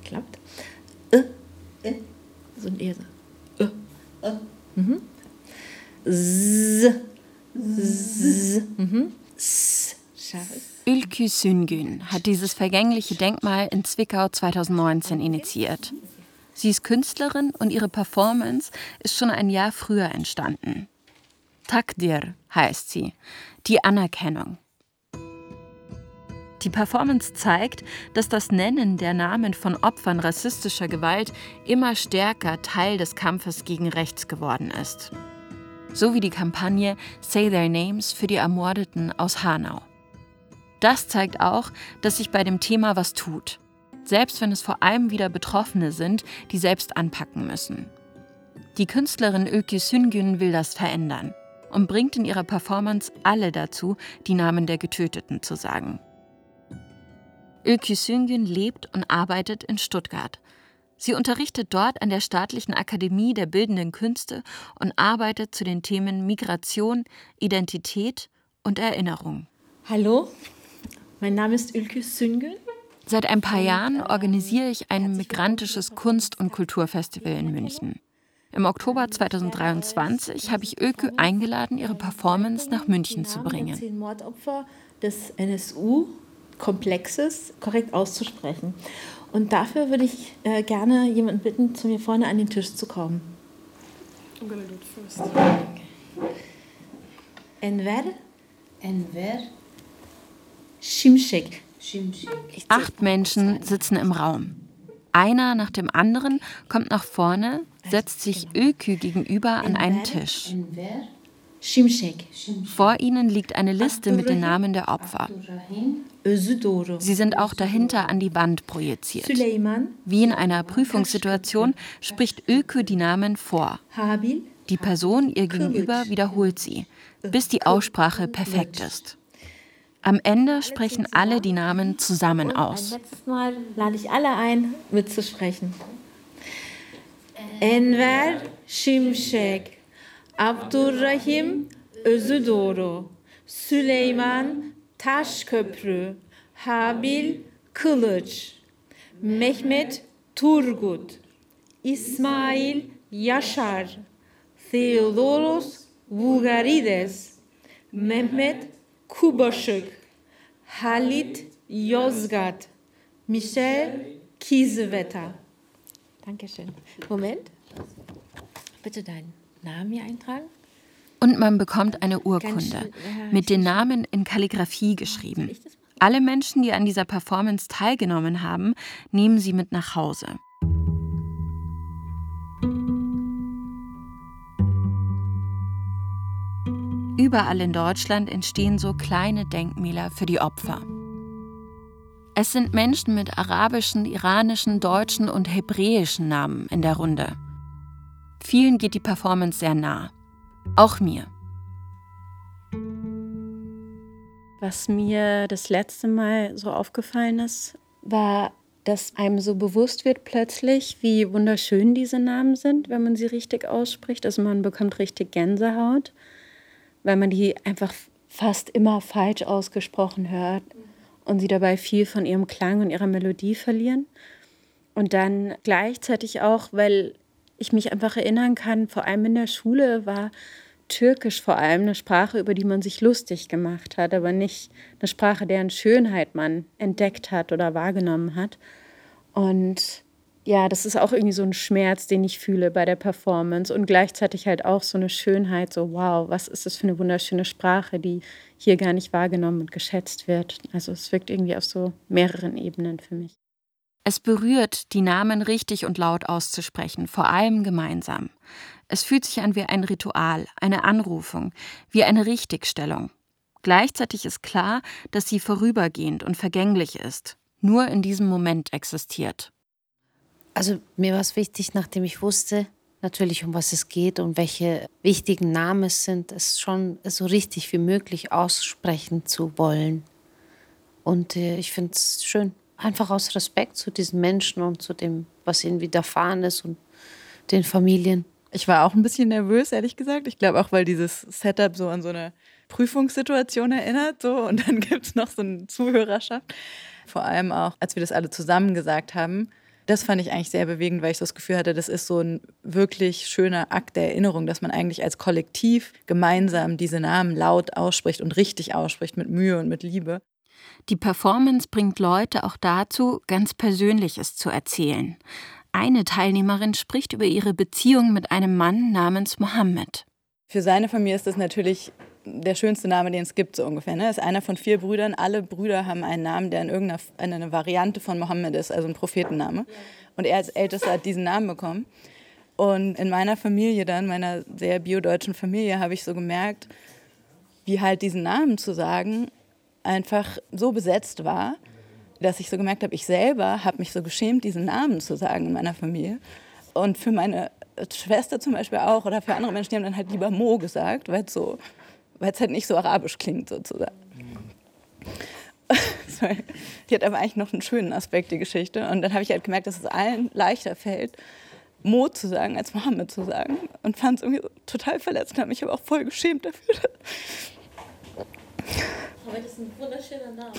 G: Klappt. Äh, äh. So ein Esel. Äh. Mhm. Z. Z. Mhm.
D: Ülkü Süngün hat dieses vergängliche Denkmal in Zwickau 2019 initiiert. Sie ist Künstlerin und ihre Performance ist schon ein Jahr früher entstanden. Takdir heißt sie, die Anerkennung. Die Performance zeigt, dass das Nennen der Namen von Opfern rassistischer Gewalt immer stärker Teil des Kampfes gegen Rechts geworden ist. So wie die Kampagne Say Their Names für die Ermordeten aus Hanau. Das zeigt auch, dass sich bei dem Thema was tut. Selbst wenn es vor allem wieder Betroffene sind, die selbst anpacken müssen. Die Künstlerin Ökü Süngün will das verändern und bringt in ihrer Performance alle dazu, die Namen der Getöteten zu sagen. Ökü Süngün lebt und arbeitet in Stuttgart. Sie unterrichtet dort an der Staatlichen Akademie der Bildenden Künste und arbeitet zu den Themen Migration, Identität und Erinnerung.
H: Hallo, mein Name ist Ülkü Süngün.
D: Seit ein paar Jahren organisiere ich ein migrantisches Kunst- und Kulturfestival in München. Im Oktober 2023 habe ich Ökü eingeladen, ihre Performance nach München zu bringen.
H: Zehn Mordopfer des NSU Komplexes korrekt auszusprechen. Und dafür würde ich äh, gerne jemanden bitten, zu mir vorne an den Tisch zu kommen. I'm gonna do it first. Enver. Enver. Şimşek.
D: Acht Menschen sitzen im Raum. Einer nach dem anderen kommt nach vorne, setzt sich Ökü gegenüber an einen Tisch. Vor ihnen liegt eine Liste mit den Namen der Opfer. Sie sind auch dahinter an die Wand projiziert. Wie in einer Prüfungssituation spricht Ökü die Namen vor. Die Person ihr gegenüber wiederholt sie, bis die Aussprache perfekt ist. Am Ende sprechen alle die Namen zusammen aus.
H: Letztes Mal lade ich alle ein, mitzusprechen. Enver Şimşek, Abdurrahim Özüdoğru, Süleyman Taşköprü, Habil Kılıç, Mehmet Turgut, İsmail Yaşar, Theodoros Vugarides, Mehmet Kubaşık, Halit Yozgat, Michel Kiesewetter. Dankeschön. Moment. Bitte deinen Namen hier eintragen.
D: Und man bekommt eine Urkunde mit den Namen in Kalligraphie geschrieben. Alle Menschen, die an dieser Performance teilgenommen haben, nehmen sie mit nach Hause. Überall in Deutschland entstehen so kleine Denkmäler für die Opfer. Es sind Menschen mit arabischen, iranischen, deutschen und hebräischen Namen in der Runde. Vielen geht die Performance sehr nah. Auch mir.
E: Was mir das letzte Mal so aufgefallen ist, war, dass einem so bewusst wird plötzlich, wie wunderschön diese Namen sind, wenn man sie richtig ausspricht. Also man bekommt richtig Gänsehaut, weil man die einfach fast immer falsch ausgesprochen hört und sie dabei viel von ihrem Klang und ihrer Melodie verlieren. Und dann gleichzeitig auch, weil ich mich einfach erinnern kann, vor allem in der Schule war Türkisch vor allem eine Sprache, über die man sich lustig gemacht hat, aber nicht eine Sprache, deren Schönheit man entdeckt hat oder wahrgenommen hat. Und ja, das ist auch irgendwie so ein Schmerz, den ich fühle bei der Performance und gleichzeitig halt auch so eine Schönheit, so wow, was ist das für eine wunderschöne Sprache, die hier gar nicht wahrgenommen und geschätzt wird. Also es wirkt irgendwie auf so mehreren Ebenen für mich.
D: Es berührt, die Namen richtig und laut auszusprechen, vor allem gemeinsam. Es fühlt sich an wie ein Ritual, eine Anrufung, wie eine Richtigstellung. Gleichzeitig ist klar, dass sie vorübergehend und vergänglich ist, nur in diesem Moment existiert.
I: Also mir war es wichtig, nachdem ich wusste, natürlich um was es geht und welche wichtigen Namen es sind, es schon so richtig wie möglich aussprechen zu wollen. Und äh, ich finde es schön, einfach aus Respekt zu diesen Menschen und zu dem, was ihnen widerfahren ist und den Familien.
J: Ich war auch ein bisschen nervös, ehrlich gesagt. Ich glaube auch, weil dieses Setup so an so eine Prüfungssituation erinnert. So. Und dann <laughs> gibt es noch so eine Zuhörerschaft. Vor allem auch, als wir das alle zusammen gesagt haben. Das fand ich eigentlich sehr bewegend, weil ich so das Gefühl hatte, das ist so ein wirklich schöner Akt der Erinnerung, dass man eigentlich als Kollektiv gemeinsam diese Namen laut ausspricht und richtig ausspricht, mit Mühe und mit Liebe.
D: Die Performance bringt Leute auch dazu, ganz Persönliches zu erzählen. Eine Teilnehmerin spricht über ihre Beziehung mit einem Mann namens Mohammed.
J: Für seine Familie ist das natürlich der schönste Name, den es gibt, so ungefähr. Ne? Er ist einer von vier Brüdern. Alle Brüder haben einen Namen, der in irgendeiner eine Variante von Mohammed ist, also ein Prophetenname. Und er als Ältester hat diesen Namen bekommen. Und in meiner Familie dann, meiner sehr biodeutschen Familie, habe ich so gemerkt, wie halt diesen Namen zu sagen einfach so besetzt war, dass ich so gemerkt habe, ich selber habe mich so geschämt, diesen Namen zu sagen in meiner Familie. Und für meine Schwester zum Beispiel auch oder für andere Menschen, die haben dann halt lieber Mo gesagt, weil es so, halt nicht so arabisch klingt sozusagen. <laughs> die hat aber eigentlich noch einen schönen Aspekt, die Geschichte. Und dann habe ich halt gemerkt, dass es allen leichter fällt, Mo zu sagen, als Mohammed zu sagen. Und fand es irgendwie total verletzt und habe mich aber auch voll geschämt dafür. Aber das ist ein wunderschöner Name.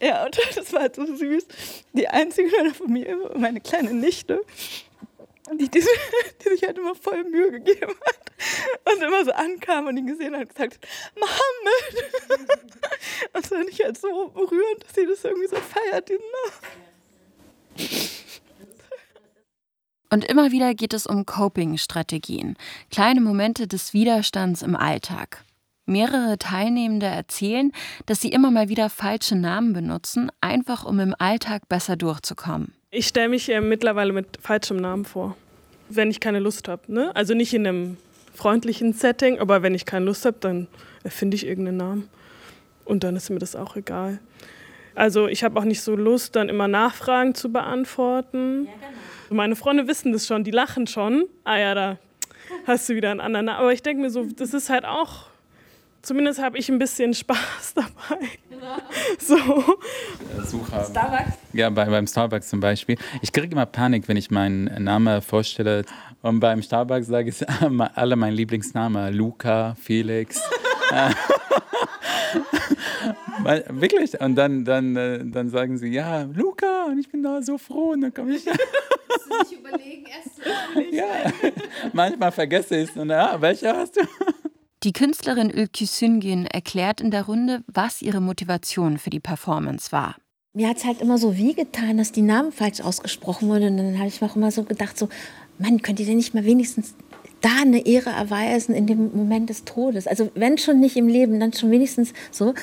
J: Ja, und <laughs> das war halt so süß. Die einzige in meiner Familie, meine kleine Nichte, die, die, <laughs> die, sich halt immer voll Mühe gegeben hat und immer so ankam und ihn gesehen hat und gesagt, Mohammed. <laughs> Und das fand ich halt so berührend, dass sie das irgendwie so feiert, diesen Namen.
D: Und immer wieder geht es um Coping-Strategien, kleine Momente des Widerstands im Alltag. Mehrere Teilnehmende erzählen, dass sie immer mal wieder falsche Namen benutzen, einfach um im Alltag besser durchzukommen.
K: Ich stelle mich äh, mittlerweile mit falschem Namen vor, wenn ich keine Lust habe. Ne? Also nicht in einem freundlichen Setting, aber wenn ich keine Lust habe, dann erfinde ich irgendeinen Namen. Und dann ist mir das auch egal. Also ich habe auch nicht so Lust, dann immer Nachfragen zu beantworten. Ja, genau. Meine Freunde wissen das schon, die lachen schon. Ah ja, da hast du wieder einen anderen Namen. Aber ich denke mir so, das ist halt auch Zumindest habe ich ein bisschen Spaß <laughs> dabei. Genau. <laughs> So.
L: Sucher. Starbucks? Ja, bei, beim Starbucks zum Beispiel. Ich kriege immer Panik, wenn ich meinen Namen vorstelle. Und beim Starbucks sage ich <laughs> alle meinen Lieblingsnamen. Luca, Felix. Wirklich. Und dann, dann, äh, dann sagen sie, ja, Luca, und ich bin da so froh. Und dann komme ich. Musst du nicht überlegen, erst Ja, manchmal vergesse ich es. Und ja, welche hast du?
D: Die Künstlerin Ülkü Süngün erklärt in der Runde, was ihre Motivation für die Performance war.
H: Mir hat es halt immer so wie getan, dass die Namen falsch ausgesprochen wurden. Und dann habe ich mir auch immer so gedacht, so, Mann, könnt ihr denn nicht mal wenigstens da eine Ehre erweisen in dem Moment des Todes? Also wenn schon nicht im Leben, dann schon wenigstens so.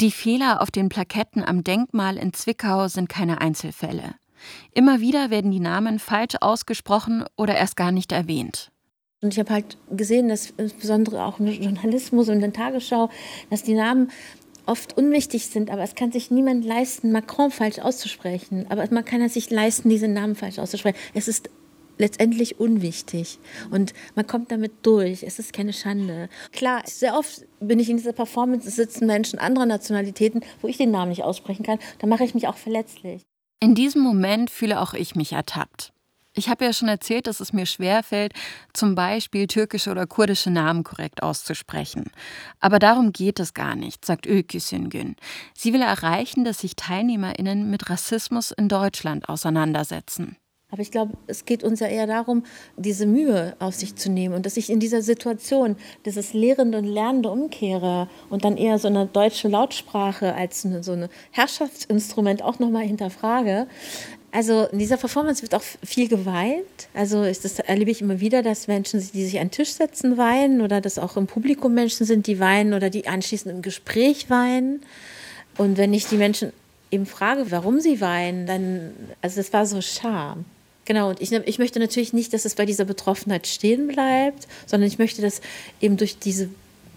D: Die Fehler auf den Plaketten am Denkmal in Zwickau sind keine Einzelfälle. Immer wieder werden die Namen falsch ausgesprochen oder erst gar nicht erwähnt.
H: Und ich habe halt gesehen, dass insbesondere auch im Journalismus und in der Tagesschau, dass die Namen oft unwichtig sind, aber es kann sich niemand leisten, Macron falsch auszusprechen. Aber man kann es sich leisten, diesen Namen falsch auszusprechen. Es ist letztendlich unwichtig und man kommt damit durch. Es ist keine Schande. Klar, sehr oft bin ich in dieser Performance, es sitzen Menschen anderer Nationalitäten, wo ich den Namen nicht aussprechen kann. Da mache ich mich auch verletzlich.
D: In diesem Moment fühle auch ich mich ertappt. Ich habe ja schon erzählt, dass es mir schwerfällt, zum Beispiel türkische oder kurdische Namen korrekt auszusprechen. Aber darum geht es gar nicht, sagt Ülkü Süngün. Sie will erreichen, dass sich TeilnehmerInnen mit Rassismus in Deutschland auseinandersetzen.
H: Aber ich glaube, es geht uns ja eher darum, diese Mühe auf sich zu nehmen und dass ich in dieser Situation dieses Lehrende und Lernende umkehre und dann eher so eine deutsche Lautsprache als eine, so ein Herrschaftsinstrument auch nochmal hinterfrage. Also in dieser Performance wird auch viel geweint. Also das erlebe ich immer wieder, dass Menschen, die sich an den Tisch setzen, weinen oder dass auch im Publikum Menschen sind, die weinen oder die anschließend im Gespräch weinen. Und wenn ich die Menschen eben frage, warum sie weinen, dann, also das war so Scham. Genau, und ich, ich möchte natürlich nicht, dass es bei dieser Betroffenheit stehen bleibt, sondern ich möchte, dass eben durch diese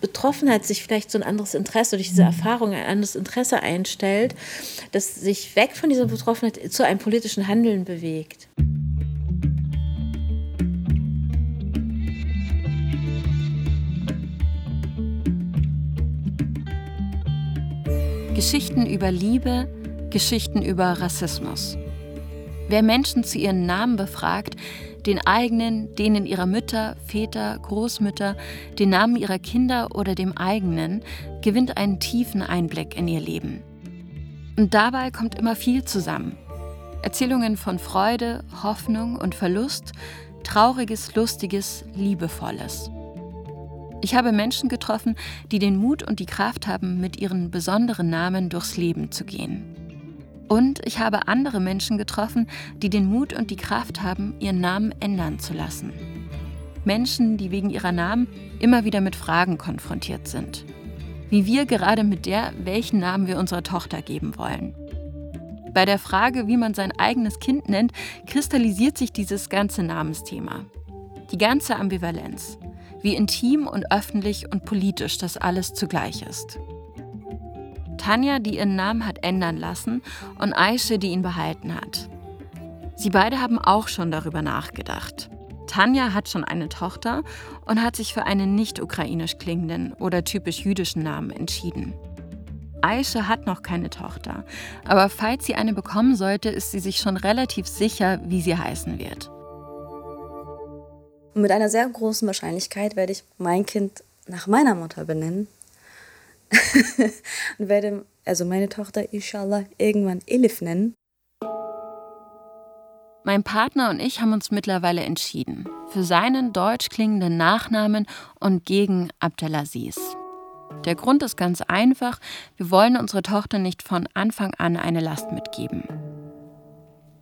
H: Betroffenheit sich vielleicht so ein anderes Interesse, durch diese Erfahrung ein anderes Interesse einstellt, das sich weg von dieser Betroffenheit zu einem politischen Handeln bewegt.
D: Geschichten über Liebe, Geschichten über Rassismus. Wer Menschen zu ihren Namen befragt, den eigenen, denen ihrer Mütter, Väter, Großmütter, den Namen ihrer Kinder oder dem eigenen, gewinnt einen tiefen Einblick in ihr Leben. Und dabei kommt immer viel zusammen. Erzählungen von Freude, Hoffnung und Verlust, trauriges, lustiges, liebevolles. Ich habe Menschen getroffen, die den Mut und die Kraft haben, mit ihren besonderen Namen durchs Leben zu gehen. Und ich habe andere Menschen getroffen, die den Mut und die Kraft haben, ihren Namen ändern zu lassen. Menschen, die wegen ihrer Namen immer wieder mit Fragen konfrontiert sind. Wie wir gerade mit der, welchen Namen wir unserer Tochter geben wollen. Bei der Frage, wie man sein eigenes Kind nennt, kristallisiert sich dieses ganze Namensthema. Die ganze Ambivalenz. Wie intim und öffentlich und politisch das alles zugleich ist. Tanja, die ihren Namen hat ändern lassen, und Aische, die ihn behalten hat. Sie beide haben auch schon darüber nachgedacht. Tanja hat schon eine Tochter und hat sich für einen nicht ukrainisch klingenden oder typisch jüdischen Namen entschieden. Aische hat noch keine Tochter, aber falls sie eine bekommen sollte, ist sie sich schon relativ sicher, wie sie heißen wird.
C: Mit einer sehr großen Wahrscheinlichkeit werde ich mein Kind nach meiner Mutter benennen. <laughs> und werde also meine Tochter inshallah irgendwann Elif nennen.
D: Mein Partner und ich haben uns mittlerweile entschieden für seinen deutsch klingenden Nachnamen und gegen Abdelaziz. Der Grund ist ganz einfach, wir wollen unsere Tochter nicht von Anfang an eine Last mitgeben.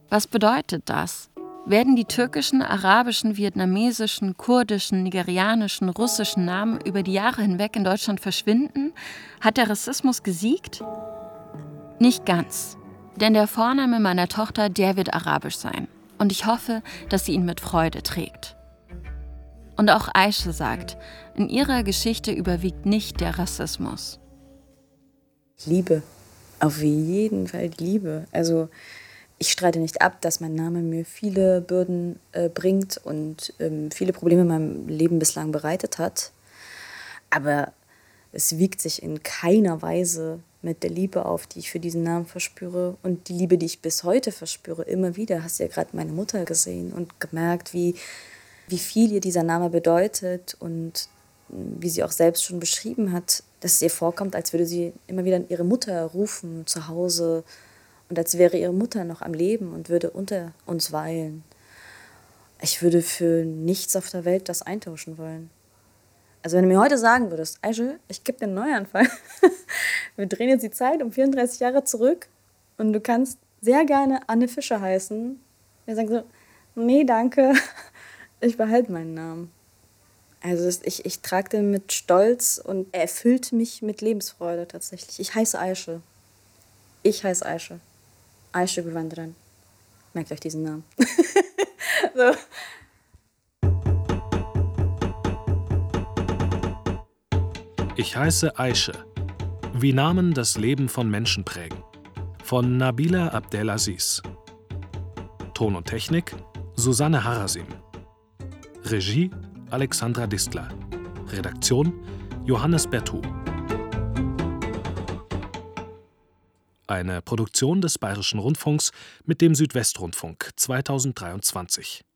D: Was bedeutet das? Werden die türkischen, arabischen, vietnamesischen, kurdischen, nigerianischen, russischen Namen über die Jahre hinweg in Deutschland verschwinden? Hat der Rassismus gesiegt? Nicht ganz. Denn der Vorname meiner Tochter, der wird arabisch sein. Und ich hoffe, dass sie ihn mit Freude trägt. Und auch Aische sagt, in ihrer Geschichte überwiegt nicht der Rassismus.
C: Liebe. Auf jeden Fall Liebe. Also ich streite nicht ab, dass mein Name mir viele Bürden äh, bringt und ähm, viele Probleme in meinem Leben bislang bereitet hat. Aber es wiegt sich in keiner Weise mit der Liebe auf, die ich für diesen Namen verspüre und die Liebe, die ich bis heute verspüre, immer wieder. Hast ja gerade meine Mutter gesehen und gemerkt, wie, wie viel ihr dieser Name bedeutet und wie sie auch selbst schon beschrieben hat, dass es ihr vorkommt, als würde sie immer wieder ihre Mutter rufen zu Hause und als wäre ihre Mutter noch am Leben und würde unter uns weilen. Ich würde für nichts auf der Welt das eintauschen wollen. Also wenn du mir heute sagen würdest, Aische, ich gebe dir einen Neuanfall, <laughs> wir drehen jetzt die Zeit um 34 Jahre zurück und du kannst sehr gerne Anne Fischer heißen, wir sagen so, nee, danke, <laughs> ich behalte meinen Namen. Also ich, ich trage den mit Stolz und er erfüllt mich mit Lebensfreude tatsächlich. Ich heiße Aische. Ich heiße Aische. Aische Gewandran. Merkt euch diesen Namen. <laughs> so.
B: Ich heiße Aische. Wie Namen das Leben von Menschen prägen. Von Nabila Abdelaziz. Ton und Technik Susanne Harasim. Regie Alexandra Distler. Redaktion Johannes Bertou. Eine Produktion des Bayerischen Rundfunks mit dem Südwestrundfunk 2023.